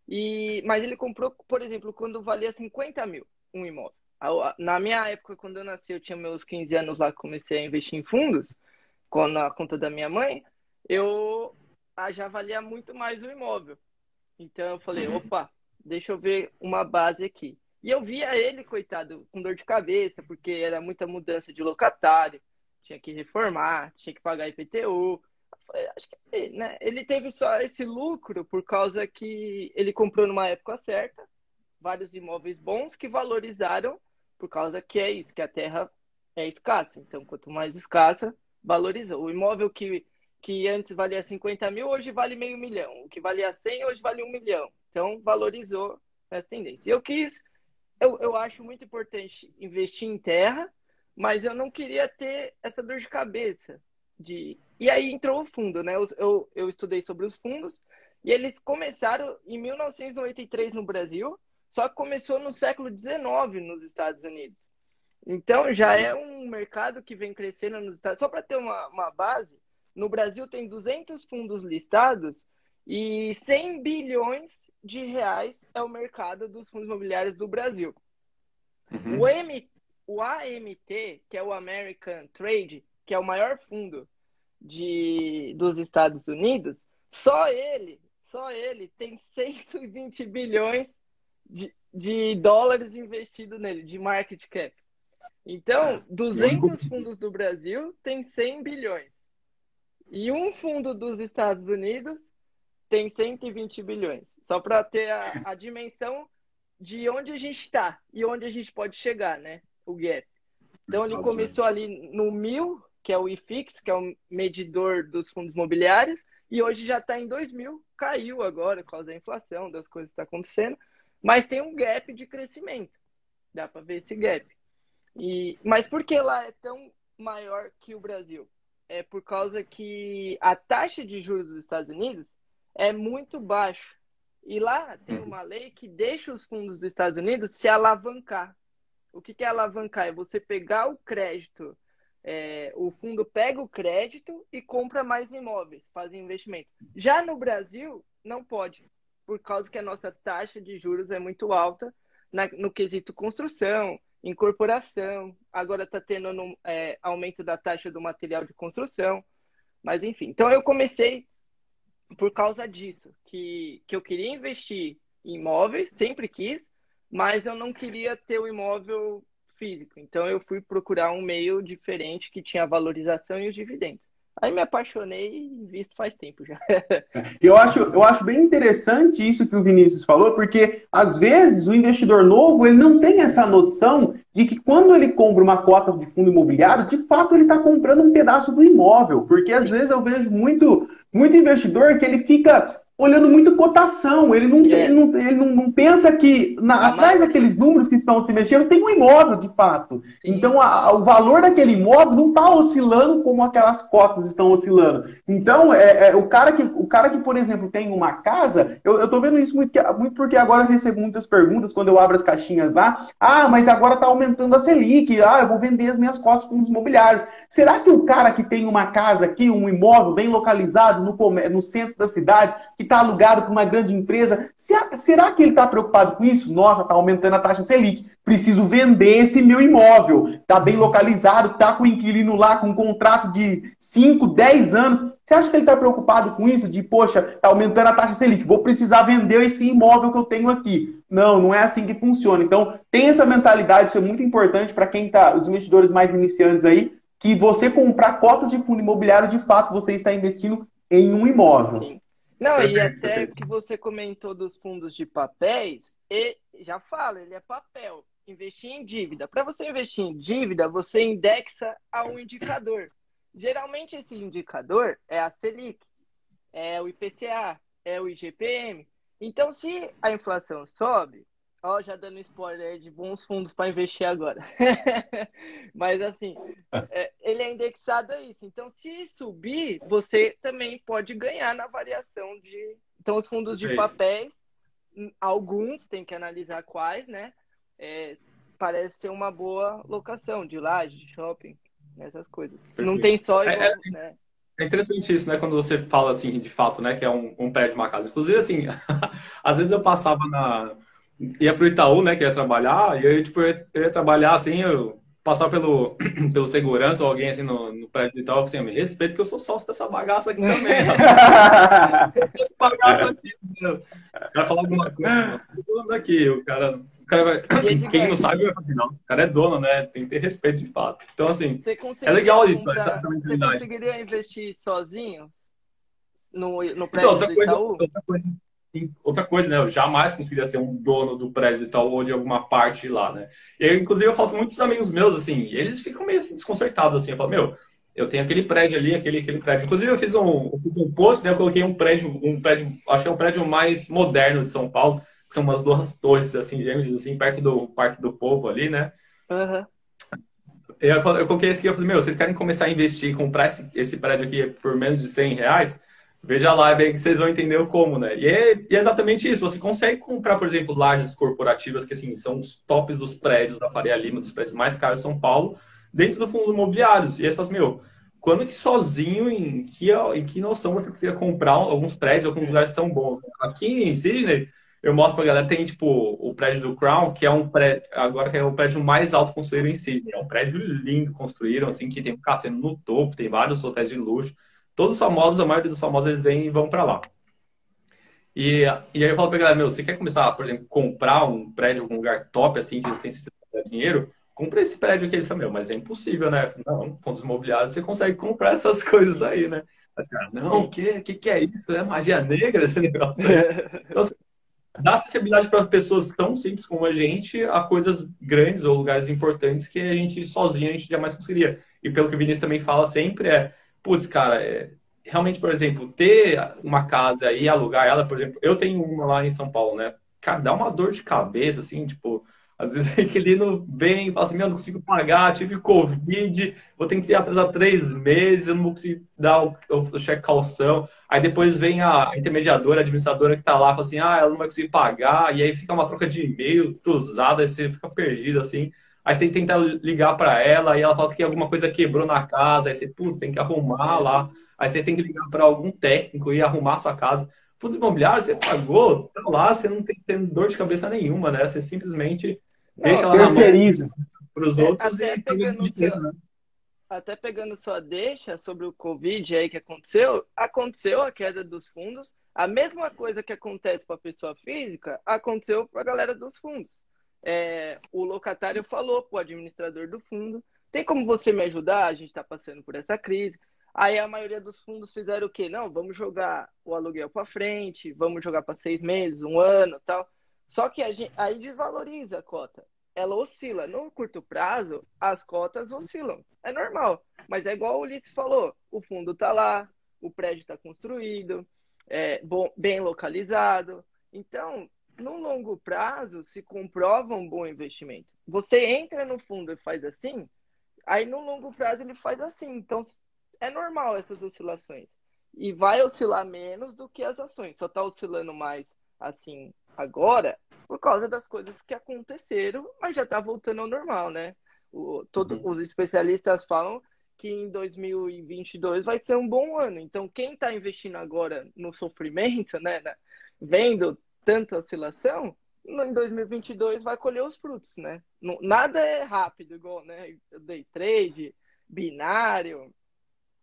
e, mas ele comprou, por exemplo, quando valia 50 mil um imóvel. Na minha época, quando eu nasci, eu tinha meus 15 anos lá, comecei a investir em fundos, na conta da minha mãe, eu ah, já valia muito mais o imóvel. Então eu falei, uhum. opa, deixa eu ver uma base aqui. E eu via ele, coitado, com dor de cabeça, porque era muita mudança de locatário tinha que reformar, tinha que pagar IPTU. Acho que né, ele teve só esse lucro por causa que ele comprou numa época certa, vários imóveis bons que valorizaram por causa que é isso, que a terra é escassa. Então, quanto mais escassa, valorizou. O imóvel que, que antes valia 50 mil, hoje vale meio milhão. O que valia 100, hoje vale um milhão. Então, valorizou essa tendência. Eu quis, eu, eu acho muito importante investir em terra, mas eu não queria ter essa dor de cabeça. De... E aí entrou o fundo, né? Eu, eu, eu estudei sobre os fundos e eles começaram em 1993 no Brasil, só que começou no século XIX nos Estados Unidos. Então já é um mercado que vem crescendo nos Estados Só para ter uma, uma base, no Brasil tem 200 fundos listados e 100 bilhões de reais é o mercado dos fundos imobiliários do Brasil. Uhum. O, M, o AMT, que é o American Trade, que é o maior fundo de, dos Estados Unidos, só ele, só ele tem 120 bilhões de, de dólares investidos nele, de market cap. Então, 200 fundos do Brasil tem 100 bilhões. E um fundo dos Estados Unidos tem 120 bilhões. Só para ter a, a dimensão de onde a gente está e onde a gente pode chegar, né? o gap. Então ele começou ali no mil, que é o IFIX, que é o medidor dos fundos imobiliários, e hoje já está em 2 mil, caiu agora por causa da inflação, das coisas que estão tá acontecendo, mas tem um gap de crescimento. Dá para ver esse gap. E, mas por que lá é tão maior que o Brasil? É por causa que a taxa de juros dos Estados Unidos é muito baixa. E lá tem uhum. uma lei que deixa os fundos dos Estados Unidos se alavancar. O que, que é alavancar? É você pegar o crédito, é, o fundo pega o crédito e compra mais imóveis, faz investimento. Já no Brasil, não pode, por causa que a nossa taxa de juros é muito alta na, no quesito construção, incorporação, agora está tendo no, é, aumento da taxa do material de construção, mas enfim. Então eu comecei por causa disso, que, que eu queria investir em imóveis, sempre quis, mas eu não queria ter o imóvel físico. Então eu fui procurar um meio diferente que tinha valorização e os dividendos. Aí me apaixonei e visto faz tempo já. eu, acho, eu acho bem interessante isso que o Vinícius falou, porque às vezes o investidor novo ele não tem essa noção de que quando ele compra uma cota de fundo imobiliário, de fato ele está comprando um pedaço do imóvel. Porque às vezes eu vejo muito, muito investidor que ele fica olhando muito cotação. Ele não, é. ele não, ele não, não pensa que na, atrás daqueles números que estão se mexendo tem um imóvel de fato. Sim. Então a, a, o valor daquele imóvel não está oscilando como aquelas cotas estão oscilando. Então é, é, o cara que o cara que por exemplo tem uma casa, eu, estou vendo isso muito, muito porque agora eu recebo muitas perguntas quando eu abro as caixinhas lá. Ah, mas agora está aumentando a Selic. Ah, eu vou vender as minhas cotas com os imobiliários. Será que o cara que tem uma casa aqui, um imóvel bem localizado no, no centro da cidade, que está alugado por uma grande empresa. Será que ele está preocupado com isso? Nossa, está aumentando a taxa Selic. Preciso vender esse meu imóvel. Está bem localizado, está com o inquilino lá com um contrato de 5, 10 anos. Você acha que ele está preocupado com isso? De, poxa, está aumentando a taxa Selic, vou precisar vender esse imóvel que eu tenho aqui. Não, não é assim que funciona. Então, tem essa mentalidade, isso é muito importante para quem está, os investidores mais iniciantes aí, que você comprar cotas de fundo imobiliário, de fato, você está investindo em um imóvel. Sim. Não, e até que você comentou dos fundos de papéis, e já fala, ele é papel. Investir em dívida. Para você investir em dívida, você indexa a um indicador. Geralmente esse indicador é a Selic, é o IPCA, é o IGPM. Então, se a inflação sobe, Ó, já dando spoiler de bons fundos para investir agora. Mas assim, é, ele é indexado a isso. Então, se subir, você também pode ganhar na variação de. Então, os fundos de papéis, alguns tem que analisar quais, né? É, parece ser uma boa locação de laje, de shopping, essas coisas. Perfeito. Não tem só. Igual, é, é, né? É interessante isso, né? Quando você fala assim, de fato, né? Que é um, um prédio de uma casa. Inclusive, assim, às vezes eu passava na ia pro Itaú, né, que ia trabalhar, e aí, tipo, eu ia, eu ia trabalhar assim, eu passar pelo, pelo segurança ou alguém assim no, no prédio do Itaú, assim, me respeito que eu sou sócio dessa bagaça aqui também, Essa bagaça aqui? O cara falar alguma coisa, não, aqui, o cara, o cara vai, quem não sabe vai falar assim, nossa, o cara é dono, né, tem que ter respeito de fato. Então, assim, é legal isso, essa, essa mentalidade. Você conseguiria investir sozinho no, no prédio então, outra do coisa, Itaú? Outra coisa outra coisa, né? Eu jamais conseguiria ser um dono do prédio e tal, ou de alguma parte lá, né? E eu, inclusive, eu falo com muitos amigos meus, assim, eles ficam meio assim, desconcertados, assim. Eu falo, meu, eu tenho aquele prédio ali, aquele, aquele prédio. Inclusive, eu fiz um, eu fiz um post, né? Eu coloquei um prédio, um prédio, acho que é um prédio mais moderno de São Paulo, que são umas duas torres, assim, gêmeas, assim, perto do Parque do Povo ali, né? Uhum. Eu, eu coloquei esse aqui, eu falei, meu, vocês querem começar a investir e comprar esse, esse prédio aqui por menos de 100 reais? Veja lá, bem que vocês vão entender o como, né? E é, e é, exatamente isso. Você consegue comprar, por exemplo, lajes corporativas, que assim, são os tops dos prédios da Faria Lima, dos prédios mais caros de São Paulo, dentro do fundos imobiliários. E aí você fala assim, meu, quando que sozinho, em que, em que noção você conseguia comprar alguns prédios, alguns lugares tão bons? Aqui em Sydney, eu mostro pra galera, tem tipo o prédio do Crown, que é um prédio, agora que é o prédio mais alto construído em Sydney. É um prédio lindo, construíram, assim, que tem um cassino no topo, tem vários hotéis de luxo. Todos os famosos, a maioria dos famosos, eles vêm e vão para lá. E, e aí eu falo pra galera, meu, você quer começar, por exemplo, comprar um prédio, algum lugar top, assim, que você tem certeza de dinheiro? Compre esse prédio aqui, eles meu, mas é impossível, né? Não, fundos imobiliários, você consegue comprar essas coisas aí, né? Mas, cara, não, o que, que, que é isso? É magia negra esse negócio. Então, assim, dá acessibilidade para pessoas tão simples como a gente a coisas grandes ou lugares importantes que a gente sozinho a gente jamais conseguiria. E pelo que o Vinícius também fala sempre é putz, cara, é, realmente, por exemplo, ter uma casa e alugar ela, por exemplo, eu tenho uma lá em São Paulo, né? Cara, dá uma dor de cabeça, assim, tipo, às vezes é que ele não vem fala assim, meu, não consigo pagar, tive Covid, vou ter que atrasar três meses, eu não vou conseguir dar o, o cheque calção. Aí depois vem a intermediadora, a administradora que tá lá, fala assim, ah, ela não vai conseguir pagar, e aí fica uma troca de e-mail cruzada, aí você fica perdido, assim. Aí você tenta ligar para ela e ela fala que alguma coisa quebrou na casa, aí você, putz, tem que arrumar lá. Aí você tem que ligar para algum técnico e arrumar a sua casa. Fundos imobiliários, você pagou, tá lá, você não tem tendo dor de cabeça nenhuma, né? Você simplesmente não, deixa ela terceiriza. para os outros até e pegando dinheiro, né? Até pegando sua deixa sobre o Covid aí que aconteceu, aconteceu a queda dos fundos. A mesma coisa que acontece para a pessoa física, aconteceu para a galera dos fundos é, o locatário falou para o administrador do fundo: tem como você me ajudar? A gente está passando por essa crise. Aí a maioria dos fundos fizeram o quê? Não, vamos jogar o aluguel para frente, vamos jogar para seis meses, um ano tal. Só que gente, aí desvaloriza a cota. Ela oscila. No curto prazo, as cotas oscilam. É normal. Mas é igual o Ulisses falou: o fundo está lá, o prédio está construído, é, bom, bem localizado. Então, no longo prazo, se comprova um bom investimento. Você entra no fundo e faz assim, aí no longo prazo ele faz assim. Então, é normal essas oscilações. E vai oscilar menos do que as ações. Só está oscilando mais assim agora por causa das coisas que aconteceram, mas já está voltando ao normal, né? O, todo, uhum. Os especialistas falam que em 2022 vai ser um bom ano. Então, quem está investindo agora no sofrimento, né, né, vendo tanta oscilação, em 2022 vai colher os frutos, né? Nada é rápido, igual, né? Day trade, binário,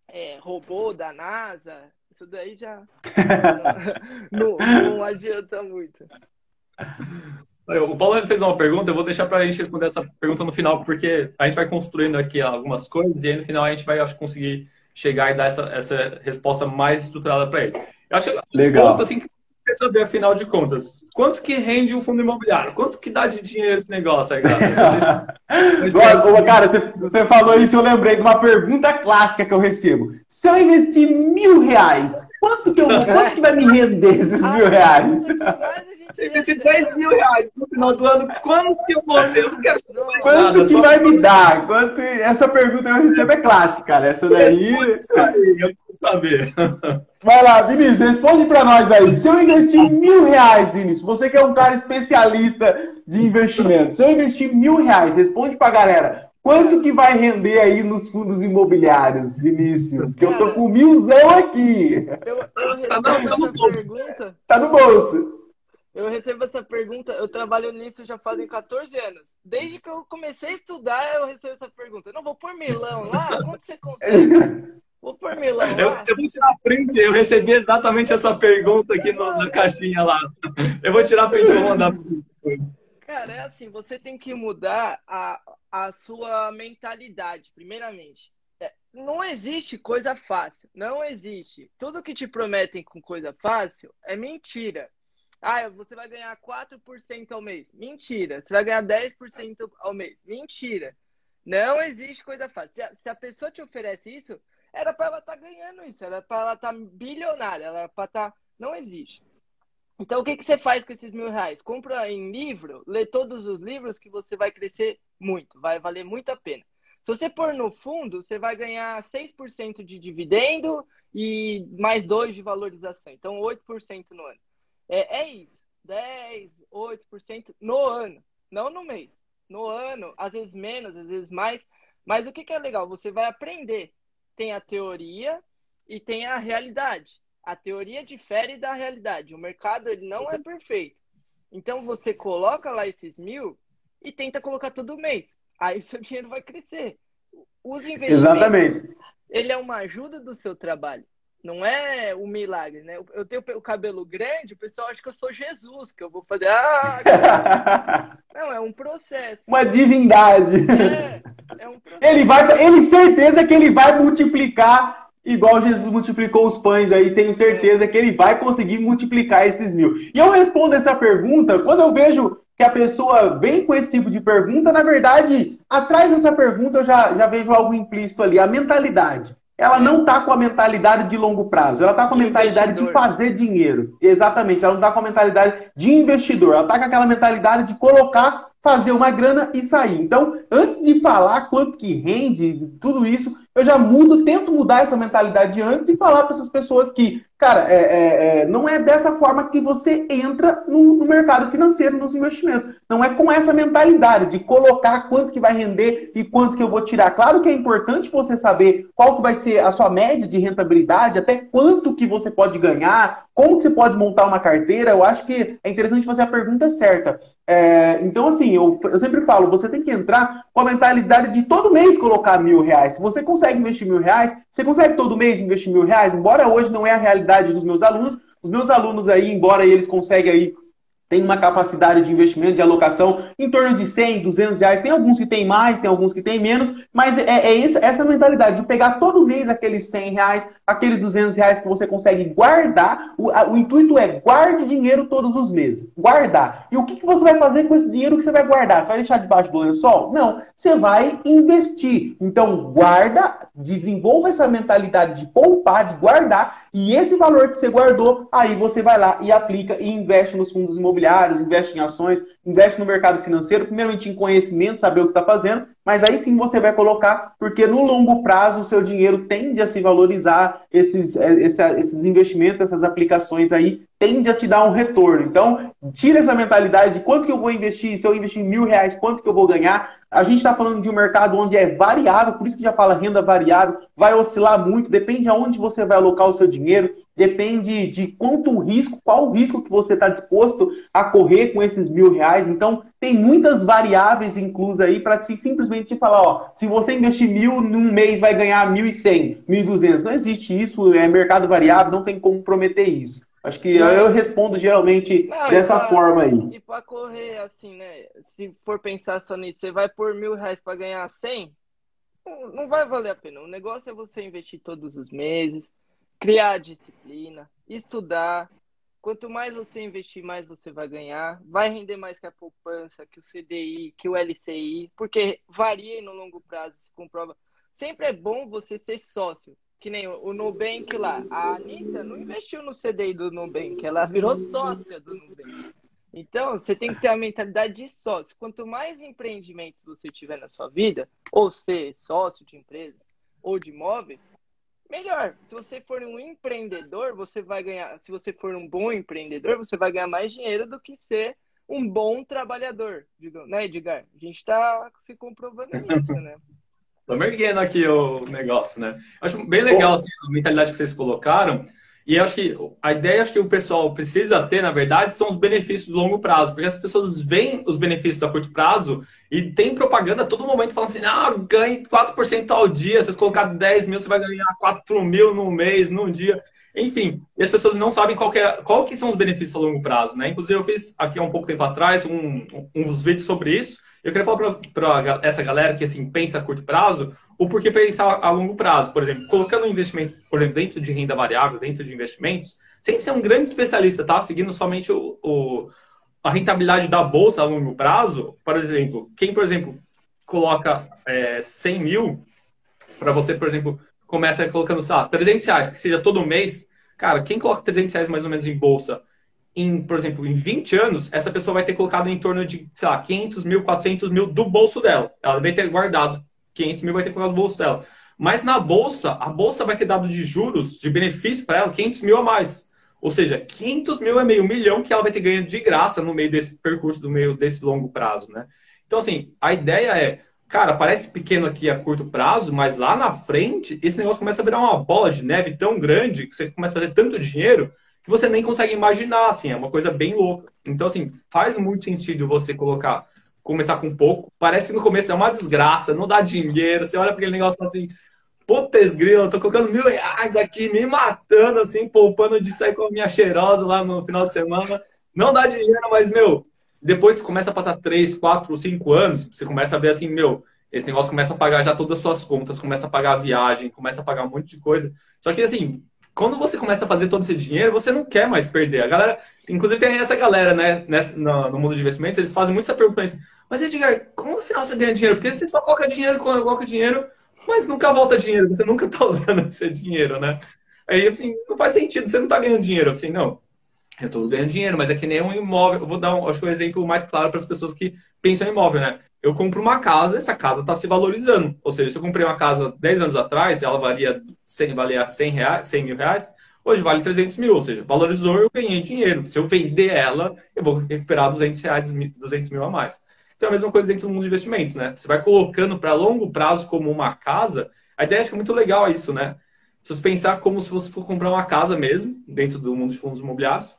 é, robô da NASA, isso daí já não, não, adianta muito. O Paulo fez uma pergunta, eu vou deixar para a gente responder essa pergunta no final, porque a gente vai construindo aqui algumas coisas e aí no final a gente vai acho, conseguir chegar e dar essa, essa resposta mais estruturada para ele. Eu acho Legal. Ponto, assim, que quer saber, afinal de contas, quanto que rende um fundo imobiliário? Quanto que dá de dinheiro esse negócio aí, cara? Vocês, vocês cara, você falou isso, eu lembrei de uma pergunta clássica que eu recebo. Se eu investir mil reais, quanto que, eu, quanto que vai me render esses mil reais? Esse 10 mil reais no final do ano, quanto que eu vou ter? Eu não quero saber mais Quanto nada, que só... vai me dar? Quanto... Essa pergunta eu recebo é clássica, cara. Essa daí. Isso aí, eu quero saber. Vai lá, Vinícius, responde para nós aí. Se eu investir mil reais, Vinícius, você que é um cara especialista de investimento, se eu investir mil reais, responde pra galera. Quanto que vai render aí nos fundos imobiliários, Vinícius? Que eu tô com milzão aqui. Eu, eu tá, tá no pergunta. Tá no bolso. Eu recebo essa pergunta, eu trabalho nisso já fazem 14 anos. Desde que eu comecei a estudar, eu recebo essa pergunta. Eu não vou pôr milão lá? Quanto você consegue? Vou pôr milão lá. Eu, eu, vou tirar print, eu recebi exatamente essa pergunta aqui no, na caixinha lá. Eu vou tirar print e vou mandar para vocês depois. Cara, é assim, você tem que mudar a, a sua mentalidade, primeiramente. É, não existe coisa fácil, não existe. Tudo que te prometem com coisa fácil é mentira. Ah, você vai ganhar 4% ao mês. Mentira. Você vai ganhar 10% ao mês. Mentira. Não existe coisa fácil. Se a, se a pessoa te oferece isso, era para ela estar tá ganhando isso. Era para ela estar tá bilionária. Era para estar. Tá... Não existe. Então, o que, que você faz com esses mil reais? Compra em livro, lê todos os livros que você vai crescer muito. Vai valer muito a pena. Se você pôr no fundo, você vai ganhar 6% de dividendo e mais 2% de valorização. Então, 8% no ano. É, é isso. 10, 8% no ano, não no mês. No ano, às vezes menos, às vezes mais. Mas o que, que é legal? Você vai aprender. Tem a teoria e tem a realidade. A teoria difere da realidade. O mercado ele não é perfeito. Então você coloca lá esses mil e tenta colocar todo mês. Aí o seu dinheiro vai crescer. Os investimentos, Exatamente. ele é uma ajuda do seu trabalho. Não é um milagre, né? Eu tenho o cabelo grande, o pessoal acha que eu sou Jesus, que eu vou fazer. Ah, não, é um processo. Uma divindade. É, é um processo. Ele vai, ele certeza que ele vai multiplicar igual Jesus multiplicou os pães aí. Tenho certeza que ele vai conseguir multiplicar esses mil. E eu respondo essa pergunta quando eu vejo que a pessoa vem com esse tipo de pergunta, na verdade, atrás dessa pergunta eu já, já vejo algo implícito ali, a mentalidade ela não está com a mentalidade de longo prazo, ela está com a de mentalidade investidor. de fazer dinheiro. Exatamente, ela não está com a mentalidade de investidor, ela está com aquela mentalidade de colocar, fazer uma grana e sair. Então, antes de falar quanto que rende, tudo isso, eu já mudo, tento mudar essa mentalidade antes e falar para essas pessoas que, cara, é, é, é, não é dessa forma que você entra no, no, mercado financeiro, nos investimentos. Não é com essa mentalidade de colocar quanto que vai render e quanto que eu vou tirar. Claro que é importante você saber qual que vai ser a sua média de rentabilidade, até quanto que você pode ganhar, como que você pode montar uma carteira. Eu acho que é interessante fazer a pergunta certa. É, então, assim, eu, eu sempre falo, você tem que entrar com a mentalidade de todo mês colocar mil reais. Se você consegue investir mil reais, você consegue todo mês investir mil reais, embora hoje não é a realidade dos meus alunos. Os meus alunos aí, embora eles conseguem aí tem uma capacidade de investimento, de alocação em torno de 100, 200 reais. Tem alguns que tem mais, tem alguns que tem menos, mas é, é essa, essa mentalidade de pegar todo mês aqueles 100 reais, aqueles 200 reais que você consegue guardar. O, a, o intuito é guarde dinheiro todos os meses. Guardar. E o que, que você vai fazer com esse dinheiro que você vai guardar? Você vai deixar debaixo do lençol? Não. Você vai investir. Então, guarda, desenvolva essa mentalidade de poupar, de guardar, e esse valor que você guardou, aí você vai lá e aplica e investe nos fundos imobiliários imobiliárias, investe em ações, investe no mercado financeiro, primeiramente em conhecimento, saber o que está fazendo, mas aí sim você vai colocar, porque no longo prazo o seu dinheiro tende a se valorizar, esses, é, esses investimentos, essas aplicações aí, tende a te dar um retorno. Então, tira essa mentalidade de quanto que eu vou investir, se eu investir mil reais, quanto que eu vou ganhar. A gente está falando de um mercado onde é variável, por isso que já fala renda variável, vai oscilar muito, depende aonde você vai alocar o seu dinheiro, depende de quanto risco, qual o risco que você está disposto a correr com esses mil reais. Então, tem muitas variáveis inclusas aí para simplesmente te falar, ó, se você investir mil num mês vai ganhar mil e cem, mil e duzentos. Não existe isso, é mercado variável, não tem como prometer isso. Acho que eu respondo geralmente não, dessa pra, forma aí. E para correr assim, né? Se for pensar só nisso, você vai por mil reais para ganhar cem? Não vai valer a pena. O negócio é você investir todos os meses, criar disciplina, estudar, Quanto mais você investir, mais você vai ganhar. Vai render mais que a poupança, que o CDI, que o LCI, porque varia no longo prazo, se comprova. Sempre é bom você ser sócio. Que nem o Nubank lá. A Anitta não investiu no CDI do Nubank, ela virou sócia do Nubank. Então, você tem que ter a mentalidade de sócio. Quanto mais empreendimentos você tiver na sua vida, ou ser sócio de empresa ou de imóvel, melhor. Se você for um empreendedor, você vai ganhar. Se você for um bom empreendedor, você vai ganhar mais dinheiro do que ser um bom trabalhador, né, Edgar? A gente está se comprovando isso, né? Estamos erguendo aqui o negócio, né? Acho bem legal assim, a mentalidade que vocês colocaram. E acho que a ideia acho que o pessoal precisa ter, na verdade, são os benefícios do longo prazo, porque as pessoas veem os benefícios do curto prazo e tem propaganda a todo momento falando assim: ah, ganhe 4% ao dia, se você colocar 10 mil, você vai ganhar 4 mil no mês, num dia. Enfim, e as pessoas não sabem qual que, é, qual que são os benefícios a longo prazo, né? Inclusive, eu fiz aqui há um pouco tempo atrás um, uns vídeos sobre isso. Eu queria falar para essa galera que assim, pensa a curto prazo, o porquê pensar a longo prazo. Por exemplo, colocando um investimento, por exemplo, dentro de renda variável, dentro de investimentos, sem ser um grande especialista, tá? Seguindo somente o, o a rentabilidade da bolsa a longo prazo, por exemplo, quem, por exemplo, coloca é, 100 mil, para você, por exemplo, começa colocando, sei lá, 300 reais, que seja todo mês, cara, quem coloca 300 reais mais ou menos em bolsa, em, por exemplo, em 20 anos, essa pessoa vai ter colocado em torno de, sei lá, 500 mil, 400 mil do bolso dela. Ela vai ter guardado 500 mil vai ter colocado no bolso dela. Mas na bolsa, a bolsa vai ter dado de juros, de benefício para ela, 500 mil a mais. Ou seja, 500 mil é meio milhão que ela vai ter ganho de graça no meio desse percurso, do meio desse longo prazo, né? Então, assim, a ideia é, cara, parece pequeno aqui a curto prazo, mas lá na frente, esse negócio começa a virar uma bola de neve tão grande que você começa a fazer tanto dinheiro que você nem consegue imaginar, assim, é uma coisa bem louca. Então, assim, faz muito sentido você colocar começar com pouco. Parece que no começo é uma desgraça, não dá dinheiro. Você olha para aquele negócio assim, grilo, eu tô colocando mil reais aqui, me matando, assim, poupando de sair com a minha cheirosa lá no final de semana. Não dá dinheiro, mas, meu, depois começa a passar três, quatro, cinco anos, você começa a ver assim, meu, esse negócio começa a pagar já todas as suas contas, começa a pagar a viagem, começa a pagar um monte de coisa. Só que, assim, quando você começa a fazer todo esse dinheiro, você não quer mais perder. A galera, inclusive tem essa galera, né, nessa, no, no mundo de investimentos, eles fazem muito essa pergunta, mas Edgar, como no final você ganha dinheiro? Porque você só coloca dinheiro, coloca dinheiro, mas nunca volta dinheiro, você nunca está usando esse dinheiro, né? Aí, assim, não faz sentido, você não está ganhando dinheiro. Assim, não, eu estou ganhando dinheiro, mas é que nem um imóvel. Eu vou dar, um, acho que um exemplo mais claro para as pessoas que pensam em imóvel, né? Eu compro uma casa, essa casa está se valorizando. Ou seja, se eu comprei uma casa 10 anos atrás, ela valia 100, valia 100, reais, 100 mil reais, hoje vale 300 mil. Ou seja, valorizou, eu ganhei dinheiro. Se eu vender ela, eu vou recuperar 200, reais, 200 mil a mais. Então é a mesma coisa dentro do mundo de investimentos, né? Você vai colocando para longo prazo como uma casa. A ideia acho que é muito legal isso, né? Se você pensar como se você for comprar uma casa mesmo, dentro do mundo de fundos imobiliários,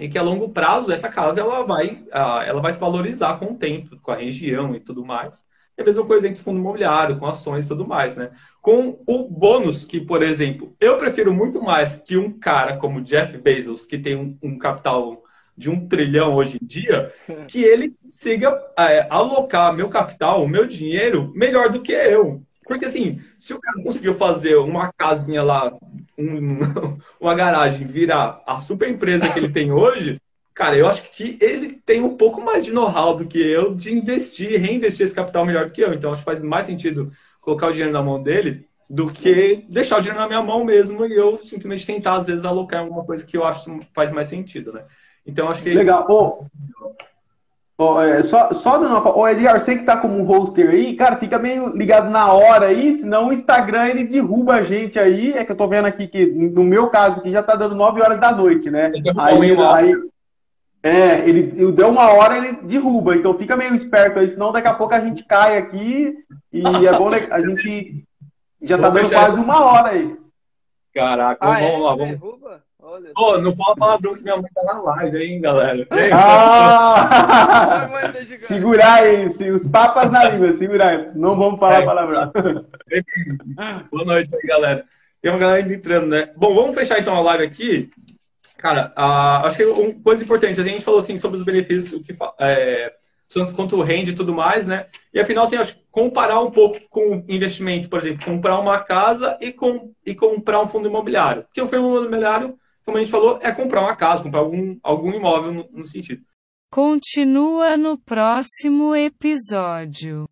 e que a longo prazo essa casa ela vai, ela vai se valorizar com o tempo, com a região e tudo mais. É a mesma coisa dentro do fundo imobiliário, com ações e tudo mais, né? Com o bônus que, por exemplo, eu prefiro muito mais que um cara como Jeff Bezos, que tem um, um capital de um trilhão hoje em dia, que ele consiga é, alocar meu capital, o meu dinheiro, melhor do que eu. Porque assim, se o cara conseguiu fazer uma casinha lá, um, uma garagem, virar a super empresa que ele tem hoje, cara, eu acho que ele tem um pouco mais de know-how do que eu de investir, reinvestir esse capital melhor do que eu. Então acho que faz mais sentido colocar o dinheiro na mão dele do que deixar o dinheiro na minha mão mesmo e eu simplesmente tentar, às vezes, alocar em alguma coisa que eu acho faz mais sentido, né? Então, acho que... Legal. Oh, oh, é, só, só dando uma... Ô, Edgar, você que tá como um hoster aí, cara, fica meio ligado na hora aí, senão o Instagram, ele derruba a gente aí. É que eu tô vendo aqui que, no meu caso, aqui já tá dando 9 horas da noite, né? Aí, aí, é, ele, ele deu uma hora ele derruba, então fica meio esperto aí, senão daqui a pouco a gente cai aqui e é bom né, a gente já tá dando quase uma hora aí. Caraca, ah, vamos é? lá, vamos. Derruba? Olha. Pô, não fala palavrão que minha mãe tá na live, hein, galera? Ah! segurar aí, os papas na língua, segurar aí. Não vamos falar é, palavrão. Boa noite aí, galera. Tem uma galera ainda entrando, né? Bom, vamos fechar então a live aqui. Cara, uh, acho que uma coisa importante, a gente falou assim sobre os benefícios, o que é, quanto rende e tudo mais, né? E afinal, assim, acho que comparar um pouco com investimento, por exemplo, comprar uma casa e, com, e comprar um fundo imobiliário. Porque o fundo imobiliário, como a gente falou, é comprar uma casa, comprar algum, algum imóvel no, no sentido. Continua no próximo episódio.